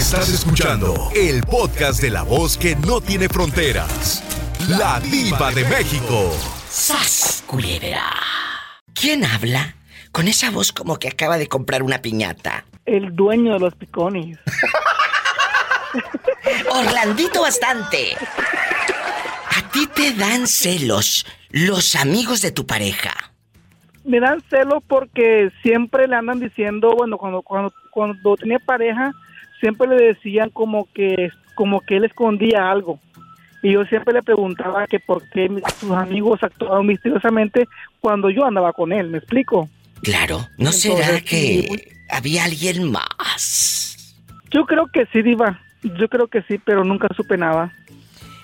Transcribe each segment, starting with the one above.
Estás escuchando el podcast de la voz que no tiene fronteras. La diva de México. ¡Sas, culebra! ¿Quién habla? Con esa voz como que acaba de comprar una piñata. El dueño de los piconis. Orlandito bastante. ¿A ti te dan celos los amigos de tu pareja? Me dan celos porque siempre le andan diciendo, bueno, cuando, cuando, cuando tenía pareja, siempre le decían como que, como que él escondía algo. Y yo siempre le preguntaba que por qué sus amigos actuaban misteriosamente cuando yo andaba con él, ¿me explico? Claro, ¿no será que había alguien más? Yo creo que sí, Diva. Yo creo que sí, pero nunca supe nada.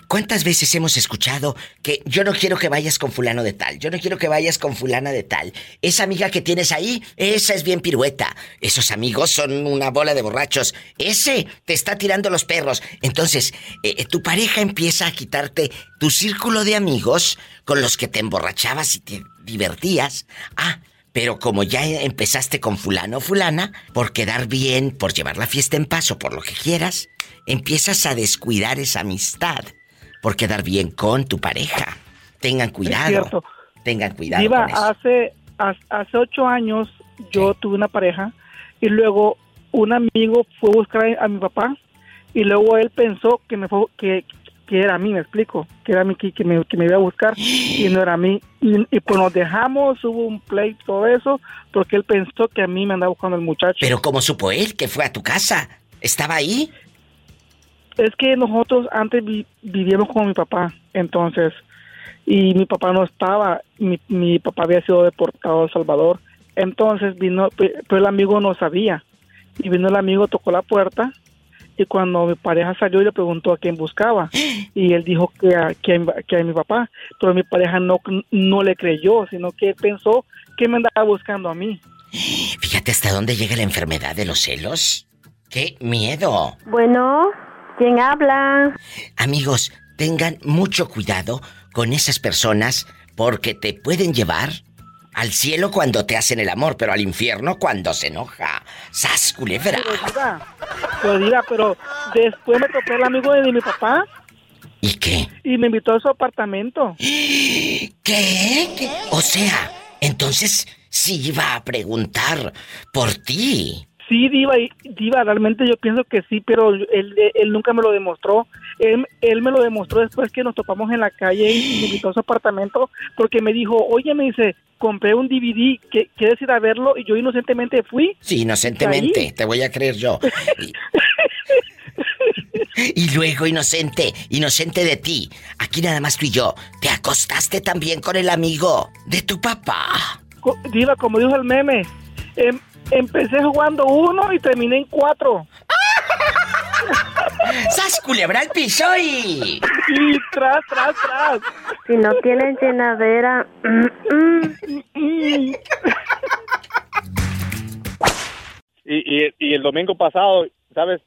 ¿Cuántas veces hemos escuchado que yo no quiero que vayas con fulano de tal? Yo no quiero que vayas con fulana de tal. Esa amiga que tienes ahí, esa es bien pirueta. Esos amigos son una bola de borrachos. Ese te está tirando los perros. Entonces, eh, tu pareja empieza a quitarte tu círculo de amigos con los que te emborrachabas y te divertías. Ah, pero como ya empezaste con fulano o fulana, por quedar bien, por llevar la fiesta en paso, por lo que quieras, empiezas a descuidar esa amistad por quedar bien con tu pareja. Tengan cuidado. Tengan cuidado. Iba, hace hace ocho años yo tuve una pareja y luego un amigo fue a buscar a mi papá y luego él pensó que me fue, que, que era a mí, me explico, que era a mí que, me, que me iba a buscar y no era a mí. Y, y, pues nos dejamos, hubo un play, todo eso, porque él pensó que a mí me andaba buscando el muchacho. Pero ¿cómo supo él que fue a tu casa? ¿Estaba ahí? Es que nosotros antes vivíamos con mi papá, entonces, y mi papá no estaba, mi, mi papá había sido deportado a El Salvador, entonces vino, pero el amigo no sabía, y vino el amigo, tocó la puerta, y cuando mi pareja salió y le preguntó a quién buscaba, y él dijo que a, que a, mi papá, pero mi pareja no, no le creyó, sino que pensó que me andaba buscando a mí. Fíjate hasta dónde llega la enfermedad de los celos. ¡Qué miedo! Bueno. ¿Quién habla? Amigos, tengan mucho cuidado con esas personas porque te pueden llevar al cielo cuando te hacen el amor, pero al infierno cuando se enoja. ¡Sas, culebra! Pero diga, pero después me tocó el amigo de mi papá. ¿Y qué? Y me invitó a su apartamento. ¿Qué? ¿Qué? O sea, entonces sí iba a preguntar por ti. Sí, Diva, Diva, realmente yo pienso que sí, pero él, él nunca me lo demostró. Él, él, me lo demostró después que nos topamos en la calle y me invitó a su apartamento porque me dijo, oye, me dice, compré un DVD, que ¿quieres ir a verlo? Y yo inocentemente fui. Sí, inocentemente, te voy a creer yo. Y... luego, inocente, inocente de ti, aquí nada más tú y yo, te acostaste también con el amigo de tu papá. Diva, como dijo el meme, em, Empecé jugando uno y terminé en cuatro. ¡Sas culebra al piso y... Y tras, tras, tras. Si no tienen llenadera... y, y, y el domingo pasado, ¿sabes?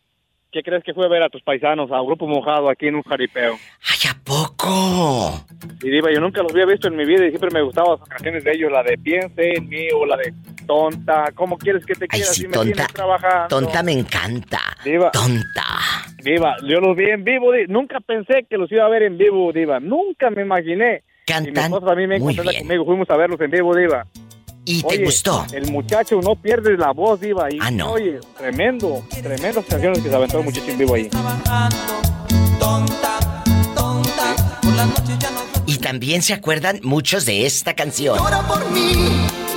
¿Qué crees que fue a ver a tus paisanos, a un grupo mojado aquí en un jaripeo? ¡Ay, a poco! Y diva, yo nunca los había visto en mi vida y siempre me gustaban las canciones de ellos, la de Piense en mí o la de Tonta. ¿Cómo quieres que te quiera si tonta, me Tonta me encanta. Diva. Tonta. Diva, yo los vi en vivo. Nunca pensé que los iba a ver en vivo, Diva. Nunca me imaginé. Cantan y mi a mí me conmigo. Fuimos a verlos en vivo, Diva. ¿Y te gustó? El muchacho no pierde la voz, Diva. ahí. ah, no. Oye, tremendo, tremendas canciones que se aventó el muchacho en vivo ahí. Y también se acuerdan muchos de esta canción. Llora por mí,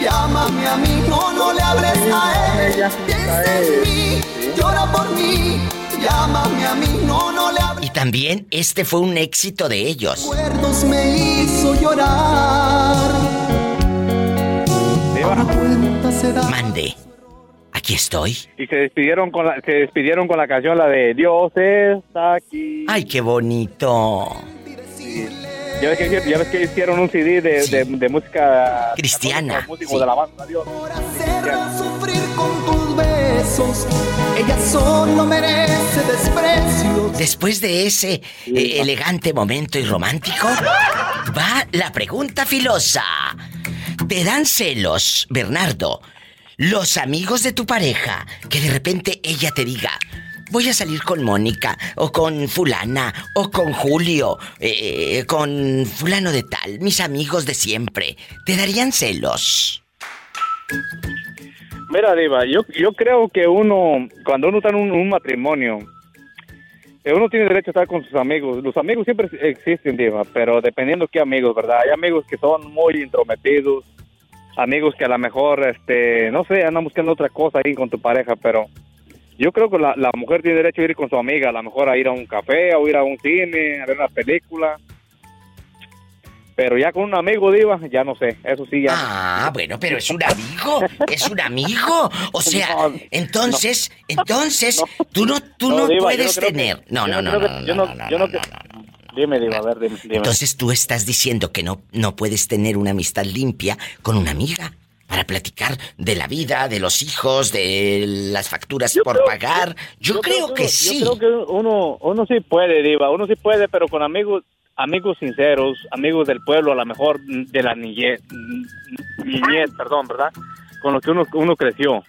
llámame a mí, no, no le hables a él. Piensa en mí, llora por mí, llámame a mí, no, no le hables. Y también este fue un éxito de ellos. Recuerdos me hizo llorar. Mande. Aquí estoy. Y se despidieron con la, se despidieron con la canción la de Dios está aquí. Ay, qué bonito. Ya ves, que, ya ves que hicieron un CD de, de, de música cristiana. Músico de la banda, Dios. sufrir con tus besos. Ella solo merece desprecio. Después de ese eh, elegante momento y romántico, va la pregunta filosa. ¿Te dan celos, Bernardo, los amigos de tu pareja, que de repente ella te diga, voy a salir con Mónica, o con fulana, o con Julio, eh, eh, con fulano de tal, mis amigos de siempre, ¿te darían celos? Mira, Diva, yo, yo creo que uno, cuando uno está en un, matrimonio, eh, uno tiene derecho a estar con sus amigos. Los amigos siempre existen, Diva, pero dependiendo qué amigos, ¿verdad? Hay amigos que son muy intrometidos, amigos que a lo mejor, este, no sé, andan buscando otra cosa ahí con tu pareja, pero yo creo que la, la mujer tiene derecho a ir con su amiga, a lo mejor a ir a un café, o ir a un cine, a ver una película. Pero ya con un amigo, Diva, ya no sé. Eso sí, ya. Ah, bueno, pero es un amigo. Es un amigo. O sea, No, entonces, entonces, tú no, tú no, Diva, puedes tener. No, no, no, no, yo no, no- no, yo no, Dime, Diva, a ver, dime. dime. Entonces tú estás diciendo que no, no puedes tener una amistad limpia con una amiga para platicar de la vida, de los hijos, de las facturas Yo por creo- pagar. Yo, creo que uno- sí. Yo creo que uno, uno sí puede, Diva, uno sí puede, pero con amigos amigos sinceros, amigos del pueblo, a lo mejor de la niñez, niñez, perdón, ¿verdad? Con los que uno, uno creció.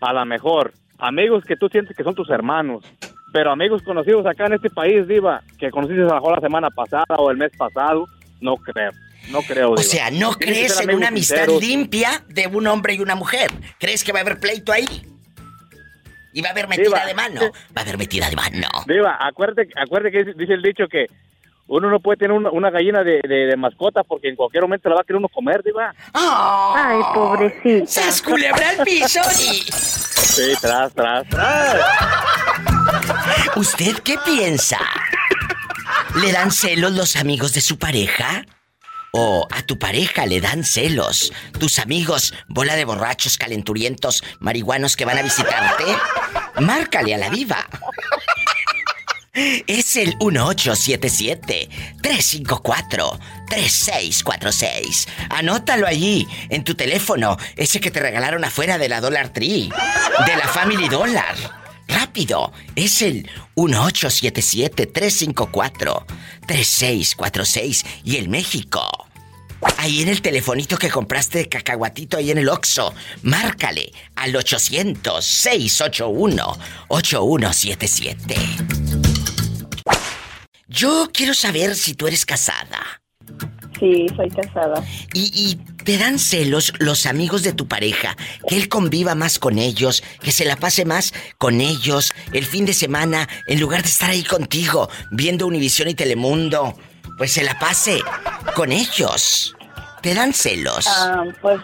A lo mejor, amigos que tú sientes que son tus hermanos, pero amigos conocidos acá en este país, Diva, que conociste a lo mejor la semana pasada o el mes pasado, no creo, no creo, O Diva. sea, no crees en una amistad sinceros. limpia de un hombre y una mujer. ¿Crees que va a haber pleito ahí? ¿Y va a haber metida Diva, de mano? Va a haber metida de mano. Diva, acuérdate, acuérdate que dice el dicho que uno no puede tener una, una gallina de, de- de mascota porque en cualquier momento la va a querer uno comer, Diva. Ay, pobrecita. ¡Sas culebra al piso! y- Sí, tras, tras, tras. ¿Usted qué piensa? ¿Le dan celos los amigos de su pareja? ¿O a tu pareja le dan celos? ¿Tus amigos, bola de borrachos, calenturientos, marihuanos que van a visitarte? Márcale a la diva. Es el 1877-354-3646. Anótalo allí, en tu teléfono, ese que te regalaron afuera de la Dollar Tree, de la Family Dollar. Rápido, es el 1877-354-3646 y el México. Ahí en el telefonito que compraste de cacahuatito ahí en el Oxxo, márcale al 800-681-8177. Yo quiero saber si tú eres casada. Sí, soy casada. Y, y te dan celos los amigos de tu pareja, que él conviva más con ellos, que se la pase más con ellos el fin de semana, en lugar de estar ahí contigo, viendo Univisión y Telemundo, pues se la pase con ellos. ¿Te dan celos? Ah, pues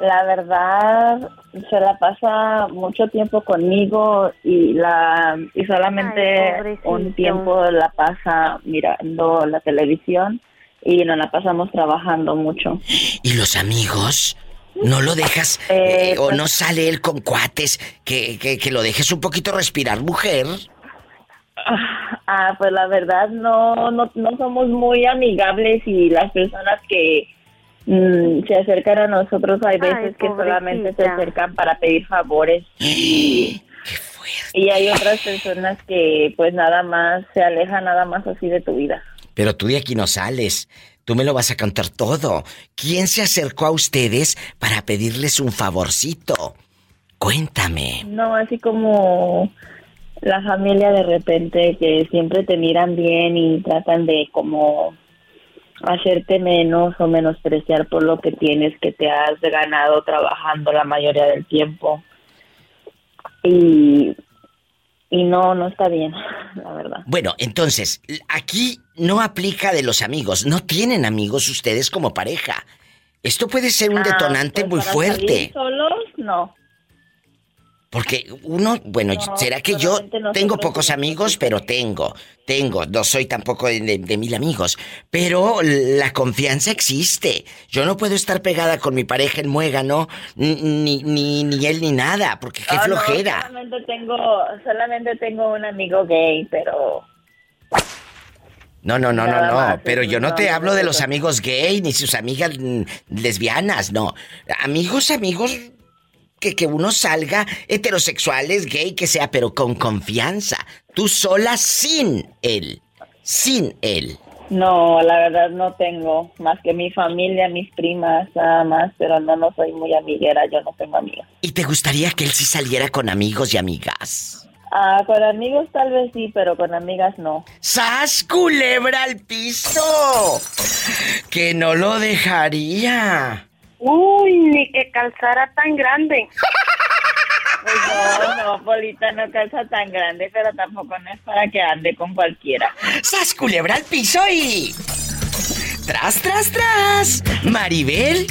la verdad se la pasa mucho tiempo conmigo y la y solamente Ay, un tiempo la pasa mirando la televisión y nos la pasamos trabajando mucho. ¿Y los amigos? ¿No lo dejas Eh, eh, o pues- no sale él con cuates que, que, que lo dejes un poquito respirar, mujer? Ah, pues la verdad no, no, no somos muy amigables y las personas que mm, se acercan a nosotros hay Ay, veces que solamente se acercan para pedir favores y, ¡Qué fuerte! y hay otras personas que pues nada más se alejan nada más así de tu vida. Pero tú de aquí no sales. Tú me lo vas a contar todo. ¿Quién se acercó a ustedes para pedirles un favorcito? Cuéntame. No, así como la familia de repente que siempre te miran bien y tratan de como hacerte menos o menospreciar por lo que tienes que te has ganado trabajando la mayoría del tiempo. Y, y no, no está bien, la verdad. Bueno, entonces, aquí no aplica de los amigos. No tienen amigos ustedes como pareja. Esto puede ser un Ah, detonante pues muy para fuerte. salir solos, no. Porque uno, bueno, No, será que yo tengo pocos amigos, pero tengo, tengo, no soy tampoco de, de- de mil amigos, pero la confianza existe. Yo no puedo estar pegada con mi pareja en muégano, ni, ni, ni, él ni nada, porque qué Ah, no, flojera. solamente tengo, solamente tengo un amigo gay, pero No, no, no, no, no. Pero yo no te hablo de los amigos gay ni sus amigas mm, lesbianas, no. Amigos, amigos que, que uno salga heterosexuales, gay, que sea, pero con confianza. Tú sola sin él. Sin él. No, la verdad no tengo más que mi familia, mis primas, nada más, pero no, no soy muy amiguera, yo no tengo amigas. ¿Y te gustaría que él sí saliera con amigos y amigas? Ah, con amigos tal vez sí, pero con amigas no. ¡Sas, culebra al piso! Que no lo dejaría. Uy, ni que calzara tan grande. Pues no, no, Polita no calza tan grande, pero tampoco no es para que ande con cualquiera. ¡Sas, culebra al piso y... ¡Tras, tras, tras! Maribel,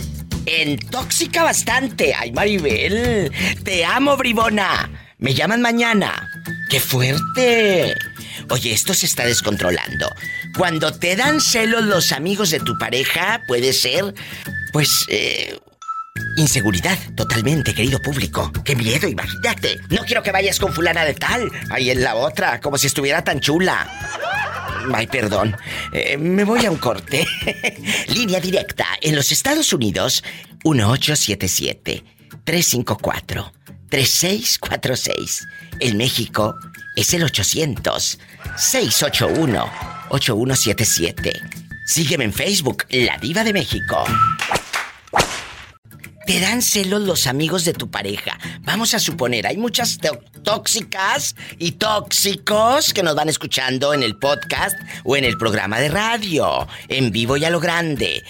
en tóxica bastante. ¡Ay, Maribel! ¡Te amo, bribona! Me llaman mañana. ¡Qué fuerte! Oye, esto se está descontrolando. Cuando te dan celos los amigos de tu pareja, puede ser, pues, eh, inseguridad, totalmente, querido público. ¡Qué miedo, imagínate! No quiero que vayas con fulana de tal. Ahí en la otra, como si estuviera tan chula. Ay, perdón. Eh, me voy a un corte. Línea directa. En los Estados Unidos, 1877-354-3646. En México es el 800-681-8177. Sígueme en Facebook, La Diva de México. Te dan celos los amigos de tu pareja. Vamos a suponer, hay muchas tóxicas y tóxicos que nos van escuchando en el podcast o en el programa de radio, en vivo y a lo grande.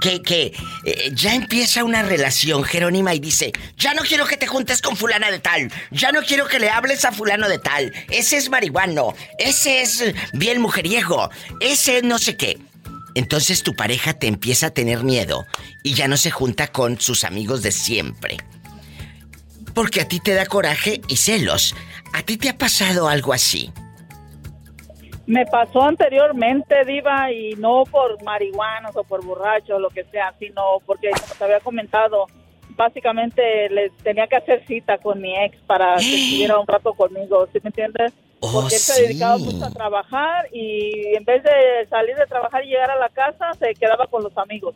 Que, que eh, ya empieza una relación, Jerónima, y dice, ya no quiero que te juntes con fulana de tal, ya no quiero que le hables a fulano de tal, ese es marihuano, ese es bien mujeriego, ese es no sé qué. Entonces tu pareja te empieza a tener miedo y ya no se junta con sus amigos de siempre. Porque a ti te da coraje y celos. ¿A ti te ha pasado algo así? Me pasó anteriormente, Diva, y no por marihuanos o por borrachos o lo que sea, sino porque, como te había comentado, básicamente le tenía que hacer cita con mi ex para que estuviera un rato conmigo, ¿sí me entiendes? Oh, Porque él se dedicaba mucho a trabajar y en vez de salir de trabajar y llegar a la casa, se quedaba con los amigos.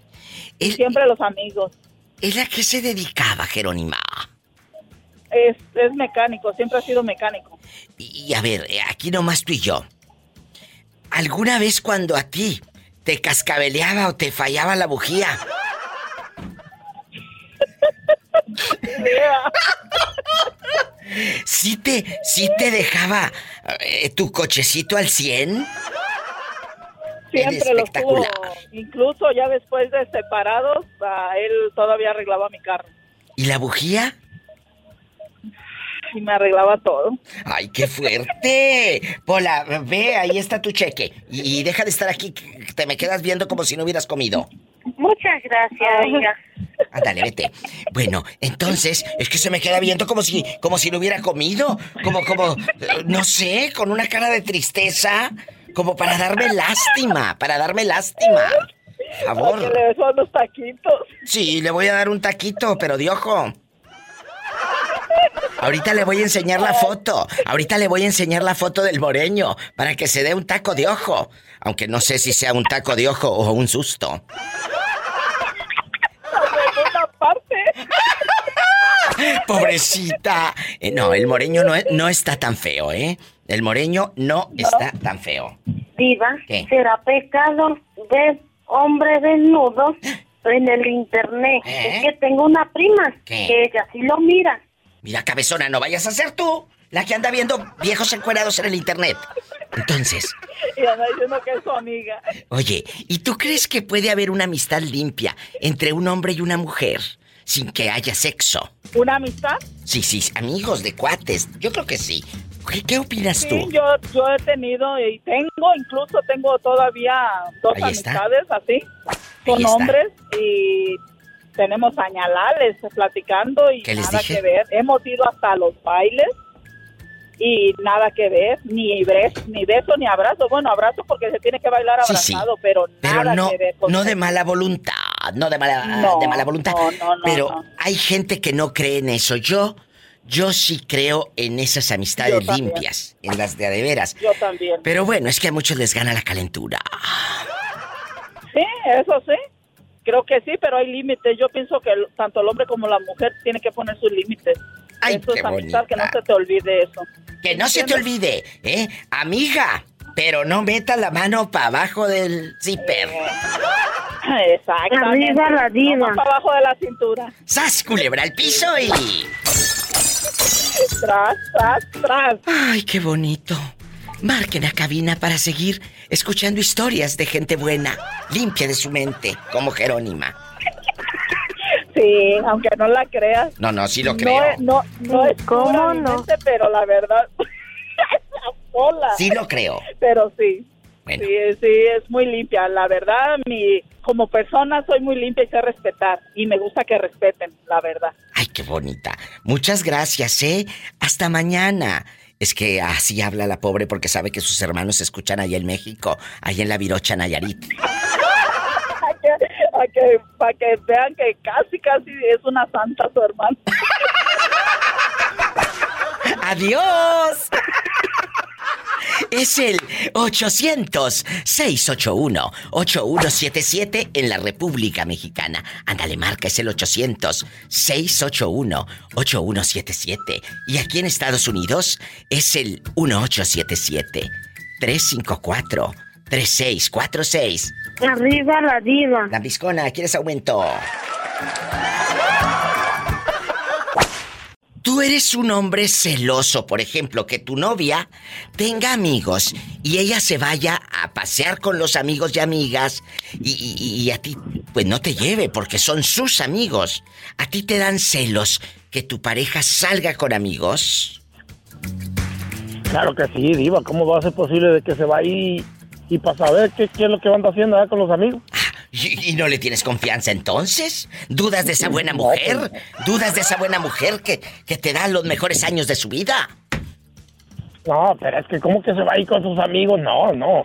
Él- siempre los amigos. ¿Él a qué se dedicaba, Jerónima? Es, es mecánico, siempre ha sido mecánico. Y, y a ver, eh, aquí nomás tú y yo. ¿Alguna vez cuando a ti te cascabeleaba o te fallaba la bujía? ¿Sí te, sí te dejaba eh, tu cochecito al 100? Siempre lo tuvo. Incluso ya después de separados, él todavía arreglaba mi carro. ¿Y la bujía? Y me arreglaba todo. ¡Ay, qué fuerte! Pola, ve, ahí está tu cheque. Y, y deja de estar aquí, te me quedas viendo como si no hubieras comido. Muchas gracias, oiga. Ándale, vete. Bueno, entonces, es que se me queda viendo como si, como si no hubiera comido. Como, como, no sé, con una cara de tristeza. Como para darme lástima, para darme lástima. Por Que favor. le beso unos taquitos. Sí, le voy a dar un taquito, pero de ojo. Ahorita le voy a enseñar la foto. Ahorita le voy a enseñar la foto del moreño para que se dé un taco de ojo. Aunque no sé si sea un taco de ojo o un susto. Pobrecita. Eh, no, el moreño no, no está tan feo, ¿eh? El moreño no está tan feo. Diva, ¿Qué? ¿será pecado ver hombres desnudos en el internet? ¿Eh? Es que tengo una prima ¿Qué? que ella sí lo mira. Mira, cabezona, no vayas a ser tú la que anda viendo viejos encuerados en el internet. Entonces, Y anda diciendo que es su amiga. Oye, ¿y tú crees que puede haber una amistad limpia entre un hombre y una mujer sin que haya sexo? ¿Una amistad? Sí, sí, amigos de cuates. Yo creo que sí. ¿Qué, qué opinas Sí, tú? yo, yo he tenido y tengo, incluso tengo todavía dos Ahí está. amistades así, con hombres y tenemos añalales platicando y ¿Qué les nada dije? que ver. Hemos ido hasta los bailes y nada que ver, ni beso, ni beso ni abrazo. Bueno, abrazo porque se tiene que bailar Sí, sí. abrazado, pero, Pero nada no, que ver. con no de mala voluntad, no de mala, No, de mala voluntad. no, no, no, pero no. hay gente que no cree en eso. Yo, yo sí creo en esas amistades Yo también. limpias, en las de de veras. Yo también. Pero bueno, es que a muchos les gana la calentura. Sí, eso sí. Creo que sí, pero hay límites. Yo pienso que el- tanto el hombre como la mujer tienen que poner sus límites. Ay, eso qué es amistad, bonita. que no se te olvide eso. Que no se te olvide, ¿eh? Amiga, pero no metas la mano para abajo del zipper. Exactamente. Arriba la diva. No más abajo de la cintura. ¡Sas, culebra al piso y... tras, tras, tras. Ay, qué bonito. Marquen a cabina para seguir escuchando historias de gente buena, limpia de su mente, como Jerónima. Sí, aunque no la creas. No, no, sí lo No, creo. es- no, no es ¿Cómo pura mi no? mente, pero la verdad. Hola. Sí lo creo. Pero sí. Bueno. Sí, sí, es muy limpia. La verdad, mi, como persona soy muy limpia y sé respetar. Y me gusta que respeten, la verdad. Ay, qué bonita. Muchas gracias, ¿eh? Hasta mañana. Es que así habla la pobre porque sabe que sus hermanos se escuchan allá en México, allá en la Virocha Nayarit. Para que, para que vean que casi, casi es una santa su hermano. ¡Adiós! Es el 800-681-8177 en la República Mexicana. Ándale, marca, es el 800-681-8177. Y aquí en Estados Unidos es el 1877-354-3646. Arriba la diva. La Viscona, ¿quieres aumento? Tú eres un hombre celoso, por ejemplo, que tu novia tenga amigos y ella se vaya a pasear con los amigos y amigas y, y- y a ti pues no te lleve porque son sus amigos. ¿A ti te dan celos que tu pareja salga con amigos? Claro que sí, Diva. ¿Cómo va a ser posible de que se va ahí y para saber qué, qué es lo que van haciendo con los amigos? ¿Y, y no le tienes confianza entonces? ¿Dudas de esa buena mujer? ¿Dudas de esa buena mujer que, que te da los mejores años de su vida? No, pero es que ¿cómo que se va ahí con sus amigos? No, no.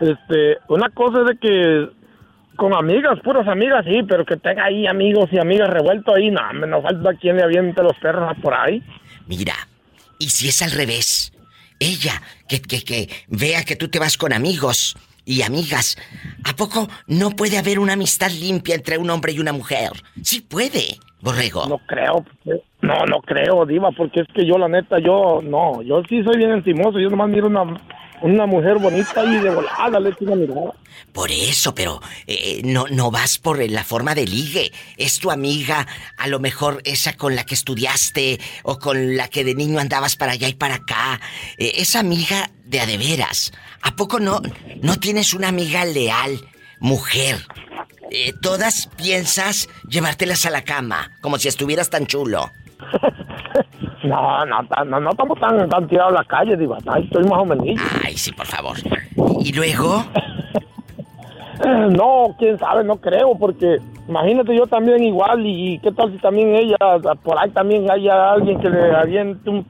Este, una cosa es de que con amigas, puras amigas, sí, pero que tenga ahí amigos y amigas revueltos ahí, no, hombre, no falta quien le aviente los perros por ahí. Mira, ¿y si es al revés? Ella, que, que, que vea que tú te vas con amigos y amigas, ¿a poco no puede haber una amistad limpia entre un hombre y una mujer? Sí puede, borrego. No creo, no, no creo, Diva, porque es que yo, la neta, yo, no, yo sí soy bien encimoso, yo nomás miro una, una mujer bonita y de volada le una mirada. Por eso, pero eh, no, no vas por la forma de ligue. Es tu amiga, a lo mejor esa con la que estudiaste o con la que de niño andabas para allá y para acá. Eh, esa amiga de a de veras. ¿A poco no, no tienes una amiga leal, mujer? Eh, todas piensas llevártelas a la cama, como si estuvieras tan chulo. No, no, no, no estamos tan, tan tirados a la calle, Diva, ahí estoy más o menos. Ay, sí, por favor. ¿Y luego? No, quién sabe, no creo, porque imagínate yo también igual, y, y qué tal si también ella, por ahí también haya alguien que le aviente un,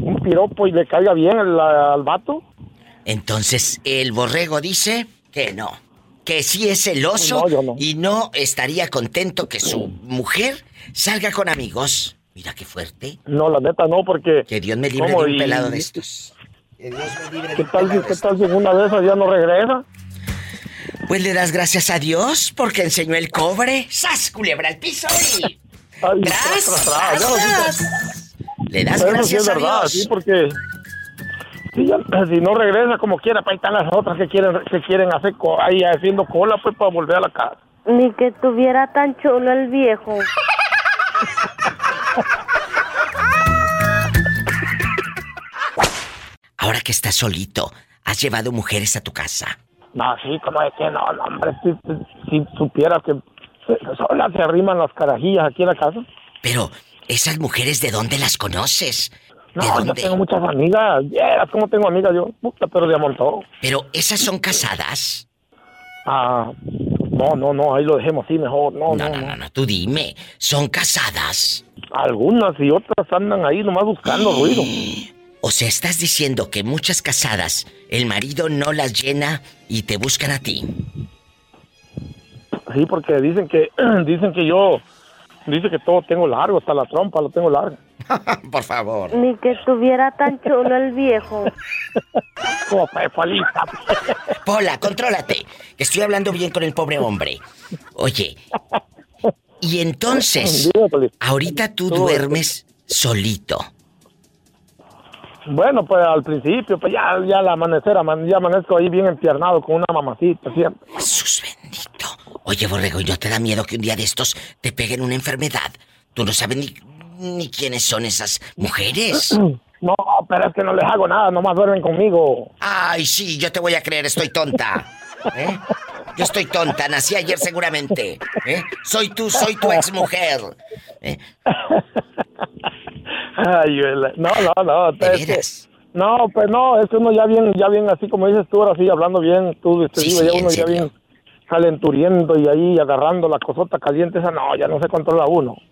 un piropo y le caiga bien al, al vato. Entonces, el borrego dice que no. Que sí es celoso no. y no estaría contento que su mujer salga con amigos. Mira qué fuerte. No, la neta no, porque... Que Dios me libre de un Y- pelado de estos. Que Dios me libre de ¿Qué tal, de ¿Qué tal si una de esas ya no regresa? Pues le das gracias a Dios porque enseñó el cobre. ¡Sas, culebra al piso! Y... Ay, ¡Tras, tras, tras, tras, ya lo tras, siento. tras! Le das sí gracias es a verdad, Dios. sí, porque si, ya- si no regresa como quiera, pues ahí están las otras que quieren que quieren hacer co- ahí haciendo cola pues para volver a la casa. Ni que tuviera tan chulo el viejo. Ahora que estás solito, ¿has llevado mujeres a tu casa? No, sí, como es que no, no, hombre, si, si supieras que solas se arriman las carajillas aquí en la casa. Pero, ¿esas mujeres de dónde las conoces? ¿De No, yo dónde? tengo muchas amigas, vieras cómo tengo amigas yo, puta, pero de a montón. Pero, ¿esas son casadas? Ah, no, no, no, ahí lo dejemos así mejor, no, No, no, no, no, no, tú dime. ¿Son casadas? Algunas y otras andan ahí nomás buscando ruido. O sea, estás diciendo que muchas casadas, el marido no las llena y te buscan a ti. Sí, porque dicen que, dicen que yo, dice que todo tengo largo, hasta la trompa lo tengo larga. Por favor. Ni que tuviera tan chulo el viejo. Pola, contrólate. Que estoy hablando bien con el pobre hombre. Oye, y entonces, ahorita tú Tú- duermes solito. Bueno, pues al principio, pues ya, ya al amanecer, aman- ya amanezco ahí bien empiernado con una mamacita siempre. Jesús bendito. Oye, Borrego, ¿y no te da miedo que un día de estos te peguen una enfermedad? Tú no sabes ni, ni quiénes son esas mujeres. No, pero es que no les hago nada, nomás duermen conmigo. Ay, sí, yo te voy a creer, estoy tonta. ¿Eh? Yo estoy tonta, nací ayer seguramente. ¿eh? Soy tú, soy tu ex mujer. ¿eh? Ay, no, no, no. ¿De es que- no, pues no, es que uno ya bien, ya bien, así como dices tú, ahora sí, hablando bien, tú, te Sí, digo, sí, ya uno ya bien calenturiendo y ahí agarrando la cosota caliente, esa no, ya no se controla uno.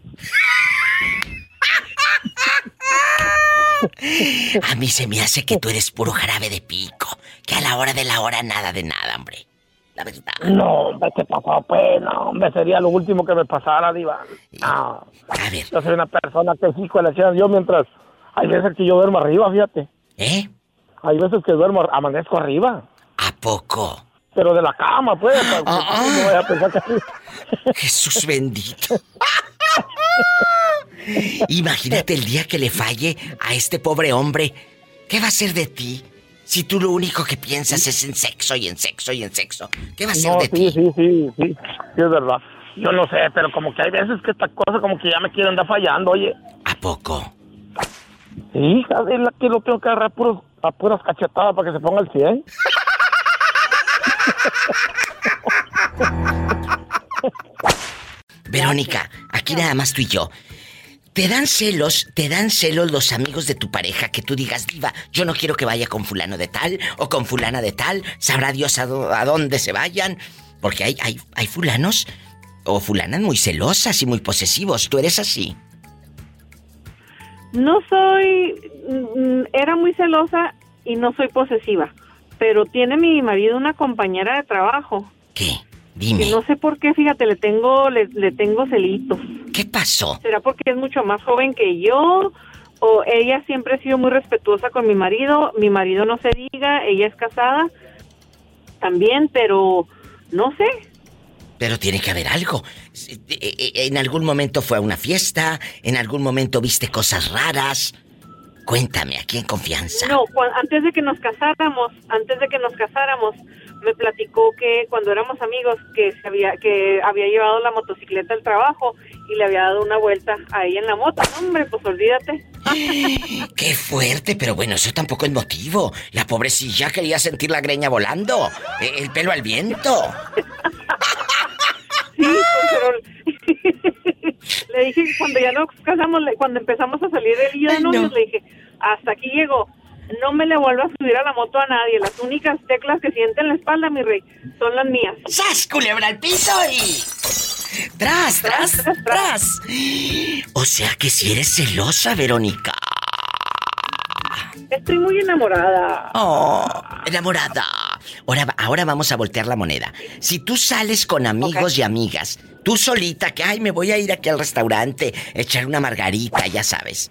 A mí se me hace que tú eres puro jarabe de pico. Que a la hora de la hora nada de nada, hombre. La verdad. No, hombre, ¿qué pasó? Pues, no, hombre, sería lo último que me pasara, Diva. No, A ver, yo soy una persona que hijo de la yo mientras, hay veces que yo duermo arriba, fíjate. ¿eh? Hay veces que duermo, amanezco arriba. ¿A poco? Pero de la cama, pues. para Ah, no vaya a pensar que... Jesús bendito. Imagínate el día que le falle a este pobre hombre. ¿Qué va a ser de ti? Si tú lo único que piensas es en sexo y en sexo y en sexo. ¿Qué va a ser No, de sí, ti? sí, sí, sí, sí, es verdad. Yo no sé, pero como que hay veces que esta cosa como que ya me quiere andar fallando, oye. ¿A poco? Sí, es la que lo tengo que agarrar puros, a puras cachetadas para que se ponga el 100. Verónica, aquí nada más tú y yo. ¿Te dan celos, te dan celos los amigos de tu pareja que tú digas, diva, yo no quiero que vaya con fulano de tal o con fulana de tal, sabrá Dios a, a dónde se vayan? Porque hay, hay, hay fulanos o fulanas muy celosas y muy posesivos. ¿Tú eres así? No soy, mm, era muy celosa y no soy posesiva, pero tiene mi marido una compañera de trabajo ¿Qué? Dime, no sé por qué, fíjate, le tengo, le, le tengo celitos. ¿qué pasó? ¿Será porque es mucho más joven que yo? O ella siempre ha sido muy respetuosa con mi marido, mi marido no se diga, ella es casada también, pero no sé, Pero tiene que haber algo. Eh, eh, En algún momento fue a una fiesta, en algún momento viste cosas raras. Cuéntame, aquí en confianza. No, antes de que nos casáramos, antes de que nos casáramos, me platicó que cuando éramos amigos que se había que había llevado la motocicleta al trabajo y le había dado una vuelta ahí en la moto. No, hombre, pues olvídate. Qué fuerte, pero bueno, eso tampoco es motivo. La pobrecilla quería sentir la greña volando, eh, el pelo al viento. Sí, pues, pero le dije que cuando ya nos casamos, cuando empezamos a salir y yo de novios, no. le dije, hasta aquí llegó. No me le vuelvo a subir a la moto a nadie. Las únicas teclas que siente en la espalda, mi rey, son las mías. ¡Sas, culebra al piso y... ¡Tras, tras, tras! O sea que si eres celosa, Verónica. Estoy muy enamorada. Oh, enamorada. Ahora, ahora vamos a voltear la moneda. Si tú sales con amigos y amigas, tú solita, que ay, me voy a ir aquí al restaurante, echar una margarita, ya sabes.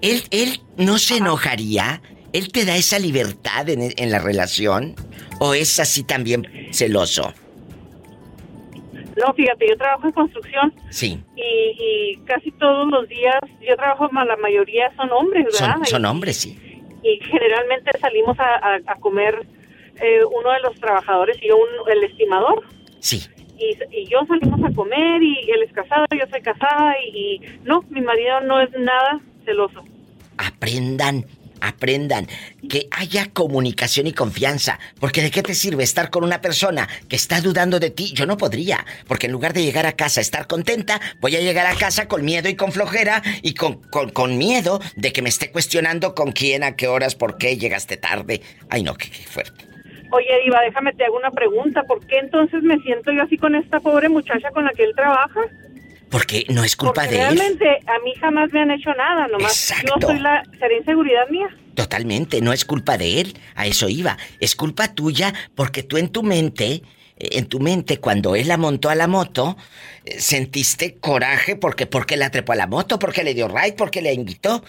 Él, él no se enojaría. Él te da esa libertad en, en la relación. ¿O es así también celoso? No, fíjate, yo trabajo en construcción Sí. y, y casi todos los días, yo trabajo, la mayoría son hombres, ¿verdad? Son, hombres, sí. y generalmente salimos a, a- a comer eh, uno de los trabajadores y yo un- el estimador Sí. y, y yo salimos a comer y él es casado, yo soy casada y, y no, mi marido no es nada celoso. aprendan, aprendan, que haya comunicación y confianza. Porque de qué te sirve estar con una persona que está dudando de ti. Yo no podría, porque en lugar de llegar a casa estar contenta, voy a llegar a casa con miedo y con flojera y con, con, con miedo de que me esté cuestionando con quién, a qué horas, por qué llegaste tarde. Ay, no, qué, qué fuerte. Oye, Diva, déjame te hago una pregunta. ¿Por qué entonces me siento yo así con esta pobre muchacha con la que él trabaja? Porque no es culpa Porque de él. realmente a mí jamás me han hecho nada, nomás Exacto. yo soy la... ¿Será inseguridad mía? Totalmente, no es culpa de él, a eso iba. Es culpa tuya porque tú en tu mente, eh, en tu mente cuando él la montó a la moto, eh, sentiste coraje porque porque la trepó a la moto, porque le dio ride, porque le invitó.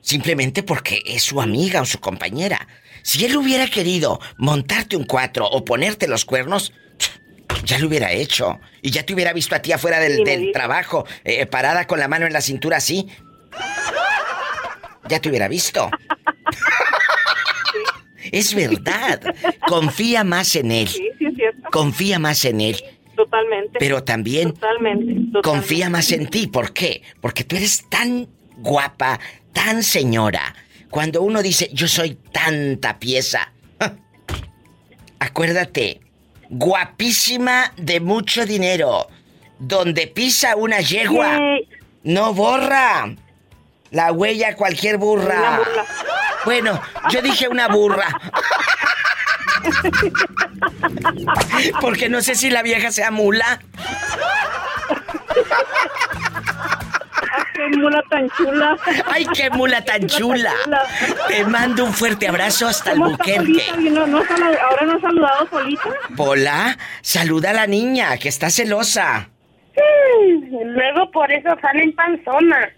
Simplemente porque es su amiga o su compañera. Si él hubiera querido montarte un cuatro o ponerte los cuernos, ya lo hubiera hecho. Y ya te hubiera visto a ti afuera del, trabajo, eh, parada con la mano en la cintura así. Ya te hubiera visto. Es verdad. Confía más en él. Sí, sí es cierto. Confía más en él. Totalmente. Pero también Totalmente. totalmente. confía más en ti. ¿Por qué? Porque tú eres tan guapa, tan señora. Cuando uno dice, yo soy tanta pieza. Acuérdate, guapísima de mucho dinero. Donde pisa una yegua, no borra la huella cualquier burra. Bueno, yo dije una burra. Porque no sé si la vieja sea mula. ¡Qué mula tan chula! ¡Ay, qué mula tan chula! Te mando un fuerte abrazo hasta el buquerque. No, no, ¿Ahora no ha saludado Polita? Pola, saluda a la niña, que está celosa. luego por eso salen panzona.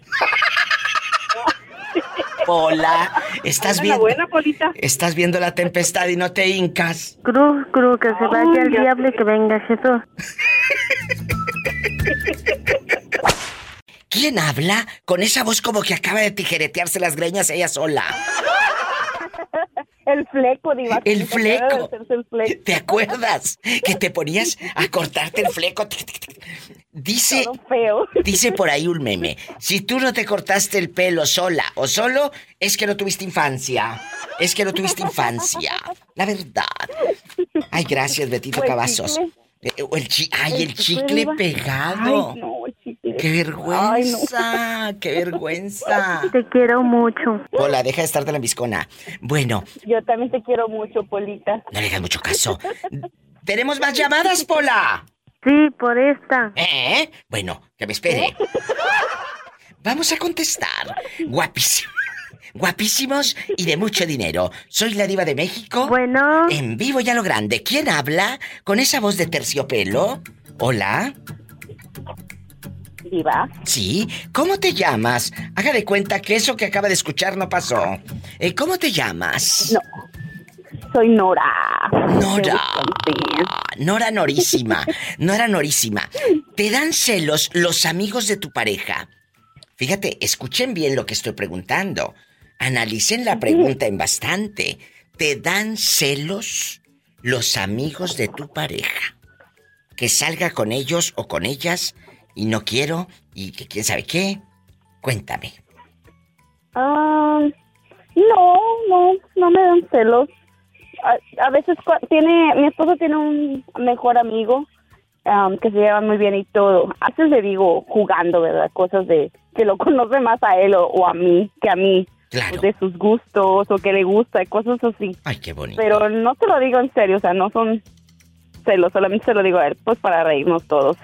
Pola, estás viendo. buena, Polita. Estás viendo la tempestad y no te hincas. Cruz, cruz, que se vaya el diablo y que venga Jesús. ¿Quién habla con esa voz como que acaba de tijeretearse las greñas ella sola? El fleco, Diva. El fleco. ¿Te acuerdas? Que te ponías a cortarte el fleco. Dice. feo. Dice por ahí un meme. Si tú no te cortaste el pelo sola o solo, es que no tuviste infancia. Es que no tuviste infancia. La verdad. Ay, gracias, Betito Cavazos. Eh, el chi Ay, el, chicle, pegado. Ay, no, el ¡Qué vergüenza! ¡Qué vergüenza! Te quiero mucho. Hola, deja de estarte en la viscona. Bueno. Yo también te quiero mucho, Polita. No le hagas mucho caso. ¿Tenemos más llamadas, Pola? Sí, por esta. ¿Eh? Bueno, que me espere. Vamos a contestar. Guapísimo. Guapísimos y de mucho dinero. Soy la diva de México. Bueno. En vivo y a lo grande. ¿Quién habla con esa voz de terciopelo? Hola. Diva. Sí. ¿Cómo te llamas? Haga de cuenta que eso que acaba de escuchar no pasó. Eh, ¿Cómo te llamas? No. Soy Nora. Nora. Nora Norísima. Nora Norísima. ¿Te dan celos los amigos de tu pareja? Fíjate, escuchen bien lo que estoy preguntando. Analicen la pregunta en bastante. ¿Te dan celos los amigos de tu pareja? Que salga con ellos o con ellas y no quiero y que quién sabe qué. Cuéntame. Ah, no, no, no me dan celos. A, veces tiene, mi esposo tiene un mejor amigo que se lleva muy bien y todo. A veces le digo jugando, ¿verdad? Cosas de que lo conoce más a él o a mí que a mí de sus gustos o que le gusta y cosas así. Ay, qué bonito. Pero no te lo digo en serio, o sea, no son celos, solamente se lo digo a él, pues para reírnos todos.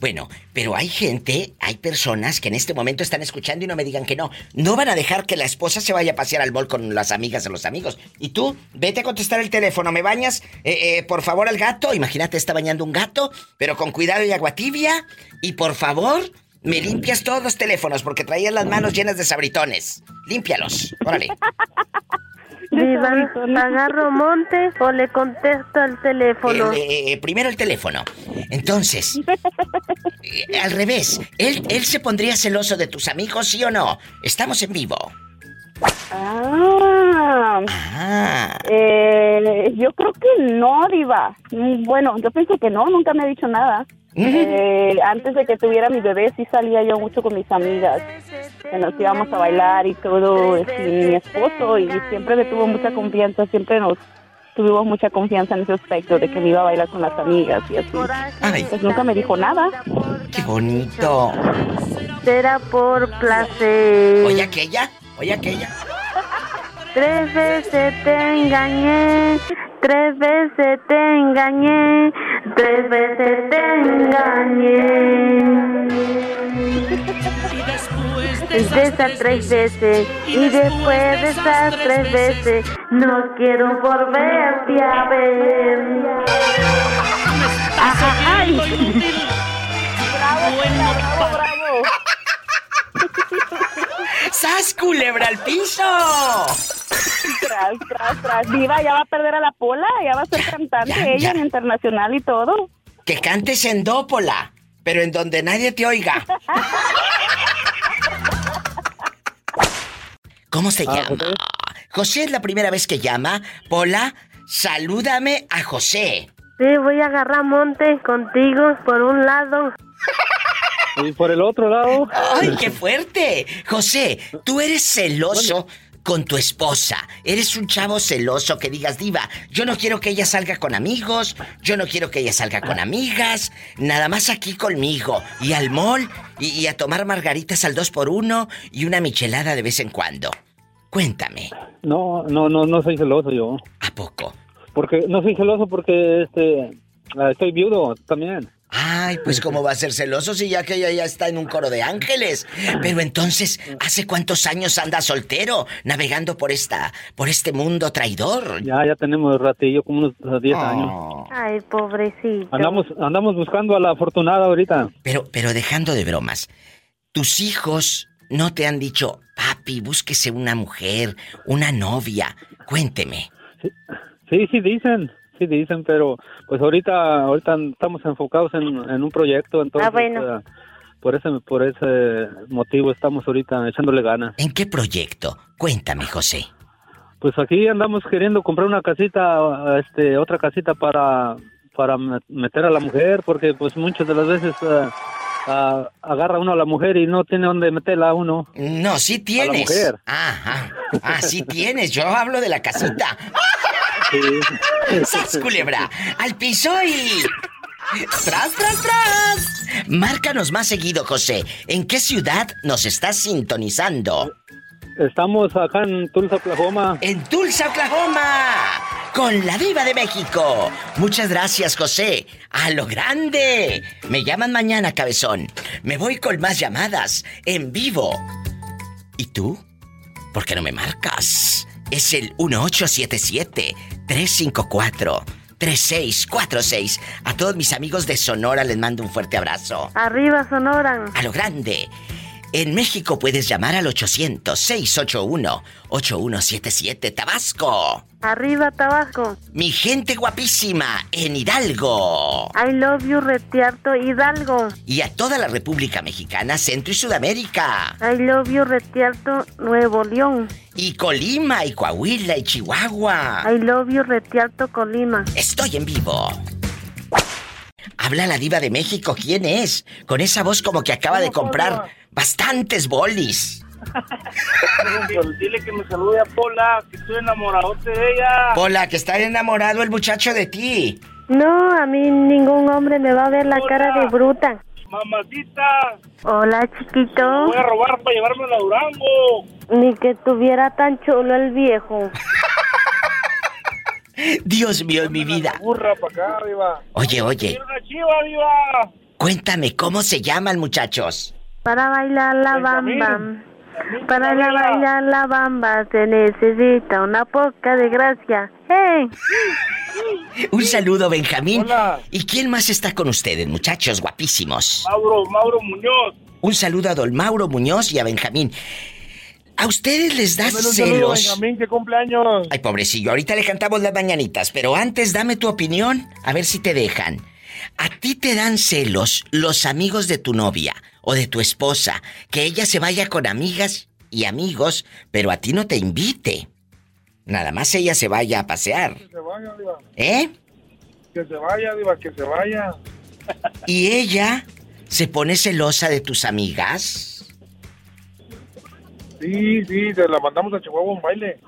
Bueno, pero hay gente, hay personas que en este momento están escuchando y no me digan que no. No van a dejar que la esposa se vaya a pasear al mall con las amigas de los amigos. Y tú, vete a contestar el teléfono. ¿Me bañas, eh, eh, por favor, al gato? Imagínate, está bañando un gato, pero con cuidado y agua tibia. Y por favor, me limpias todos los teléfonos porque traías las manos llenas de sabritones. Límpialos. Órale. Viva, agarro monte o le contesto al teléfono. Eh, primero el teléfono. Entonces, eh, al revés, ¿él, ¿él se pondría celoso de tus amigos, sí o no? Estamos en vivo. Ah. ah. Eh, yo creo que no, Diva. Mm, bueno, yo pienso que no, nunca me ha dicho nada. Eh, antes de que tuviera mi bebé sí salía yo mucho con mis amigas. Nos íbamos a bailar y todo, mi esposo, y siempre me tuvo mucha confianza, siempre nos tuvimos mucha confianza en ese aspecto de que me iba a bailar con las amigas y así. Pues nunca me dijo nada. ¡Qué bonito! Será por placer. Oye aquella, oye aquella. Tres veces te engañé, tres veces te engañé, tres veces te engañé. Y después de esas tres veces, y después de esas tres veces, no quiero volverte a ver. ¡Ay! ¡Bravo, bravo, bravo! ¡Sas, culebra al piso! Tras, tras, tras. Viva, ya va a perder a la pola, ya va a ser cantante ella en internacional y todo. Que cantes en Dópola, pero en donde nadie te oiga. ¿Cómo se llama? José es la primera vez que llama. Pola, salúdame a José. Sí, voy a agarrar monte contigo por un lado. Y por el otro lado. ¡Ay, qué fuerte! José, tú eres celoso con tu esposa. Eres un chavo celoso que digas, Diva, yo no quiero que ella salga con amigos, yo no quiero que ella salga con amigas, nada más aquí conmigo. Y al mall y, y a tomar margaritas al 2 por uno y una michelada de vez en cuando. Cuéntame. No, no, no, no soy celoso yo. ¿A poco? Porque no soy celoso porque este ah, estoy viudo también. Ay, pues cómo va a ser celoso si ya que ella ya está en un coro de ángeles. Pero entonces, ¿hace cuántos años anda soltero, navegando por esta, por este mundo traidor? Ya, ya tenemos ratillo, como unos ah, 10 años. Ay, pobrecito. Andamos, andamos buscando a la afortunada ahorita. Pero, pero dejando de bromas, tus hijos no te han dicho, papi, búsquese una mujer, una novia. Cuénteme. Sí, sí dicen, sí dicen, pero pues ahorita, ahorita estamos enfocados en, en un proyecto, entonces. Ah, bueno. eh, por ese, por ese motivo estamos ahorita echándole ganas. ¿En qué proyecto? Cuéntame, José. Pues aquí andamos queriendo comprar una casita, este, otra casita para, para me- meter a la mujer, porque pues muchas de las veces ah, agarra uno a la mujer y no tiene dónde meterla a uno. No, sí A la tienes. mujer. Ajá. Ah, sí tienes. Yo hablo de la casita. ¡Sas, culebra! ¡Al piso y... ¡Tras, tras, tras! Márcanos más seguido, José. ¿En qué ciudad nos estás sintonizando? Estamos acá en Tulsa, Oklahoma. En Tulsa, Oklahoma. Con la diva de México. Muchas gracias, José. A lo grande. Me llaman mañana, cabezón. Me voy con más llamadas. En vivo. ¿Y tú? ¿Por qué no me marcas? Es el 1877-354-3646. A todos mis amigos de Sonora les mando un fuerte abrazo. Arriba, Sonora. A lo grande. En México puedes llamar al 800-681-8177 Tabasco. Arriba, Tabasco. Mi gente guapísima en Hidalgo. I love you, Retiarto Hidalgo. Y a toda la República Mexicana, Centro y Sudamérica. I love you, Retiarto Nuevo León. Y Colima y Coahuila y Chihuahua. I love you, Retiarto Colima. Estoy en vivo. Habla la diva de México, ¿quién es? Con esa voz como que acaba de comprar bastantes bolis. Dile que me salude a Pola, que estoy enamoradote de ella. Hola, que está enamorado el muchacho de ti. No, a mí ningún hombre me va a ver la cara de bruta. Mamacita, Hola, chiquito. voy a robar para llevarme a Durango. Ni que tuviera tan chulo el viejo. Dios mío, mi vida. Burra para acá, arriba. Oye, oye, una chiva, viva. cuéntame, ¿cómo se llaman, muchachos? Para bailar la bamba. Para la bailar la bamba se necesita una poca de gracia. ¡Hey! Un saludo, Benjamín. Hola. ¿Y quién más está con ustedes, muchachos guapísimos? Mauro, Mauro Muñoz. Un saludo a don Mauro Muñoz y a Benjamín. ¿A ustedes les da un saludo celos? Benjamín, que cumpleaños. Ay, pobrecillo, ahorita le cantamos las mañanitas, pero antes dame tu opinión, a ver si te dejan. ¿A ti te dan celos los amigos de tu novia o de tu esposa que ella se vaya con amigas y amigos, pero a ti no te invite? Nada más ella se vaya a pasear, Que se vaya, diva. ¿eh? Que se vaya, diva, que se vaya. ¿Y ella se pone celosa de tus amigas? Sí, sí, se la mandamos a Chihuahua un baile.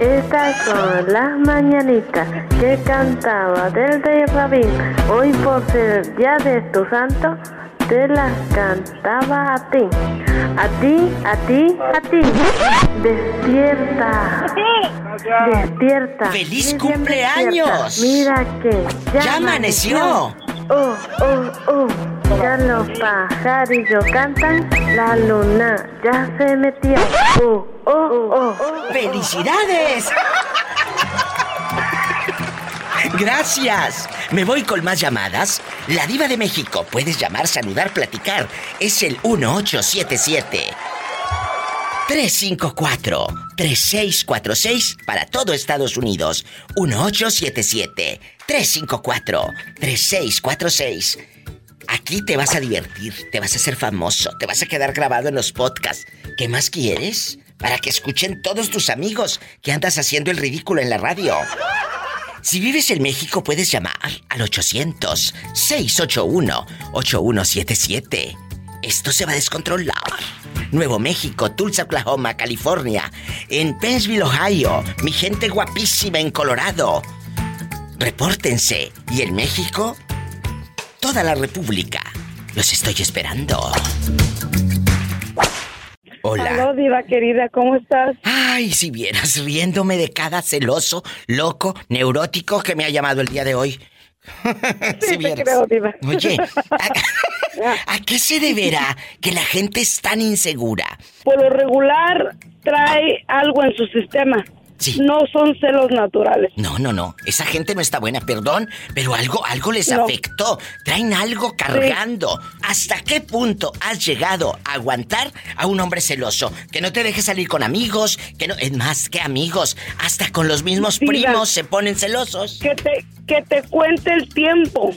Estas son las mañanitas que cantaba del rey Rabín. Hoy por ser el día de tu santo, te las cantaba a ti. A ti, a ti, a ti. Despierta. Despierta. ¡Feliz cumpleaños! despierta. Mira que ya, ¡Ya amaneció! Oh, oh, oh. Ya los pajarillos cantan, la luna ya se metió. Oh, oh, oh. ¡Felicidades! Gracias. Me voy con más llamadas. La diva de México. Puedes llamar, saludar, platicar. Es el 1877 354 3646 para todo Estados Unidos. 1877 354 3646. Aquí te vas a divertir, te vas a hacer famoso, te vas a quedar grabado en los podcasts. ¿Qué más quieres? Para que escuchen todos tus amigos que andas haciendo el ridículo en la radio. Si vives en México puedes llamar al 800-681-8177. Esto se va a descontrolar. Nuevo México, Tulsa, Oklahoma, California, en Pennsville, Ohio, mi gente guapísima en Colorado. Repórtense. ¿Y en México? Toda la República. Los estoy esperando. Hola. Hola, diva querida, ¿cómo estás? Ay, si vieras riéndome de cada celoso, loco, neurótico que me ha llamado el día de hoy. Sí, te creo, diva. Oye, ¿a, a qué se deberá que la gente es tan insegura? Por lo regular trae algo en su sistema. No son celos naturales. No, no, no. Esa gente no está buena, perdón, pero algo, algo les No. afectó. Traen algo cargando. ¿Hasta qué punto has llegado a aguantar a un hombre celoso? Que no te deje salir con amigos, que no, es más que amigos, hasta con los mismos primos se ponen celosos. Que te, que te cuente el tiempo.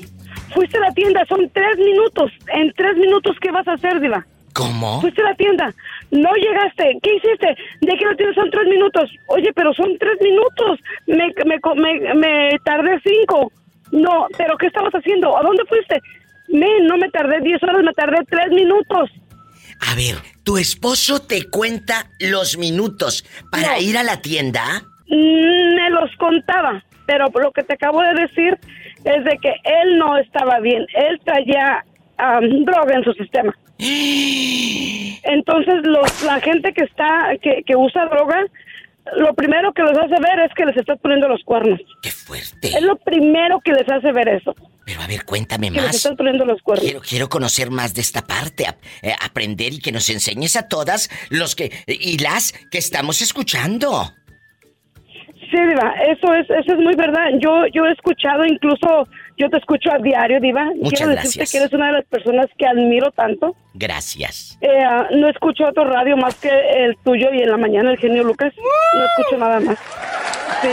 Fuiste a la tienda, son tres minutos. En tres minutos, ¿qué vas a hacer, diva? ¿Cómo? Fuiste a la tienda, no llegaste, ¿qué hiciste? De que la tienda son tres minutos. Oye, pero son tres minutos. Me, me, me, me tardé cinco. No, pero ¿qué estabas haciendo? ¿A dónde fuiste? Men, no me tardé diez horas, me tardé tres minutos. A ver, ¿tu esposo te cuenta los minutos para ir a la tienda? Mm, Me los contaba, pero lo que te acabo de decir es de que él no estaba bien. Él traía am, droga en su sistema. Entonces, los, la gente que está, que, que usa droga, lo primero que les hace ver es que les está poniendo los cuernos. ¡Qué fuerte! Es lo primero que les hace ver eso. Pero a ver, cuéntame Que les más. están poniendo los cuernos. Quiero, quiero conocer más de esta parte, eh, aprender y que nos enseñes a todas los que y las que estamos escuchando. Sí, Diva, eso es, eso es muy verdad. Yo, yo he escuchado, incluso yo te escucho a diario, Diva. Muchas Quiero gracias. decirte que eres una de las personas que admiro tanto. Gracias. Eh, ah, no escucho otro radio más que el tuyo y en la mañana el genio Lucas. No escucho nada más. Sí.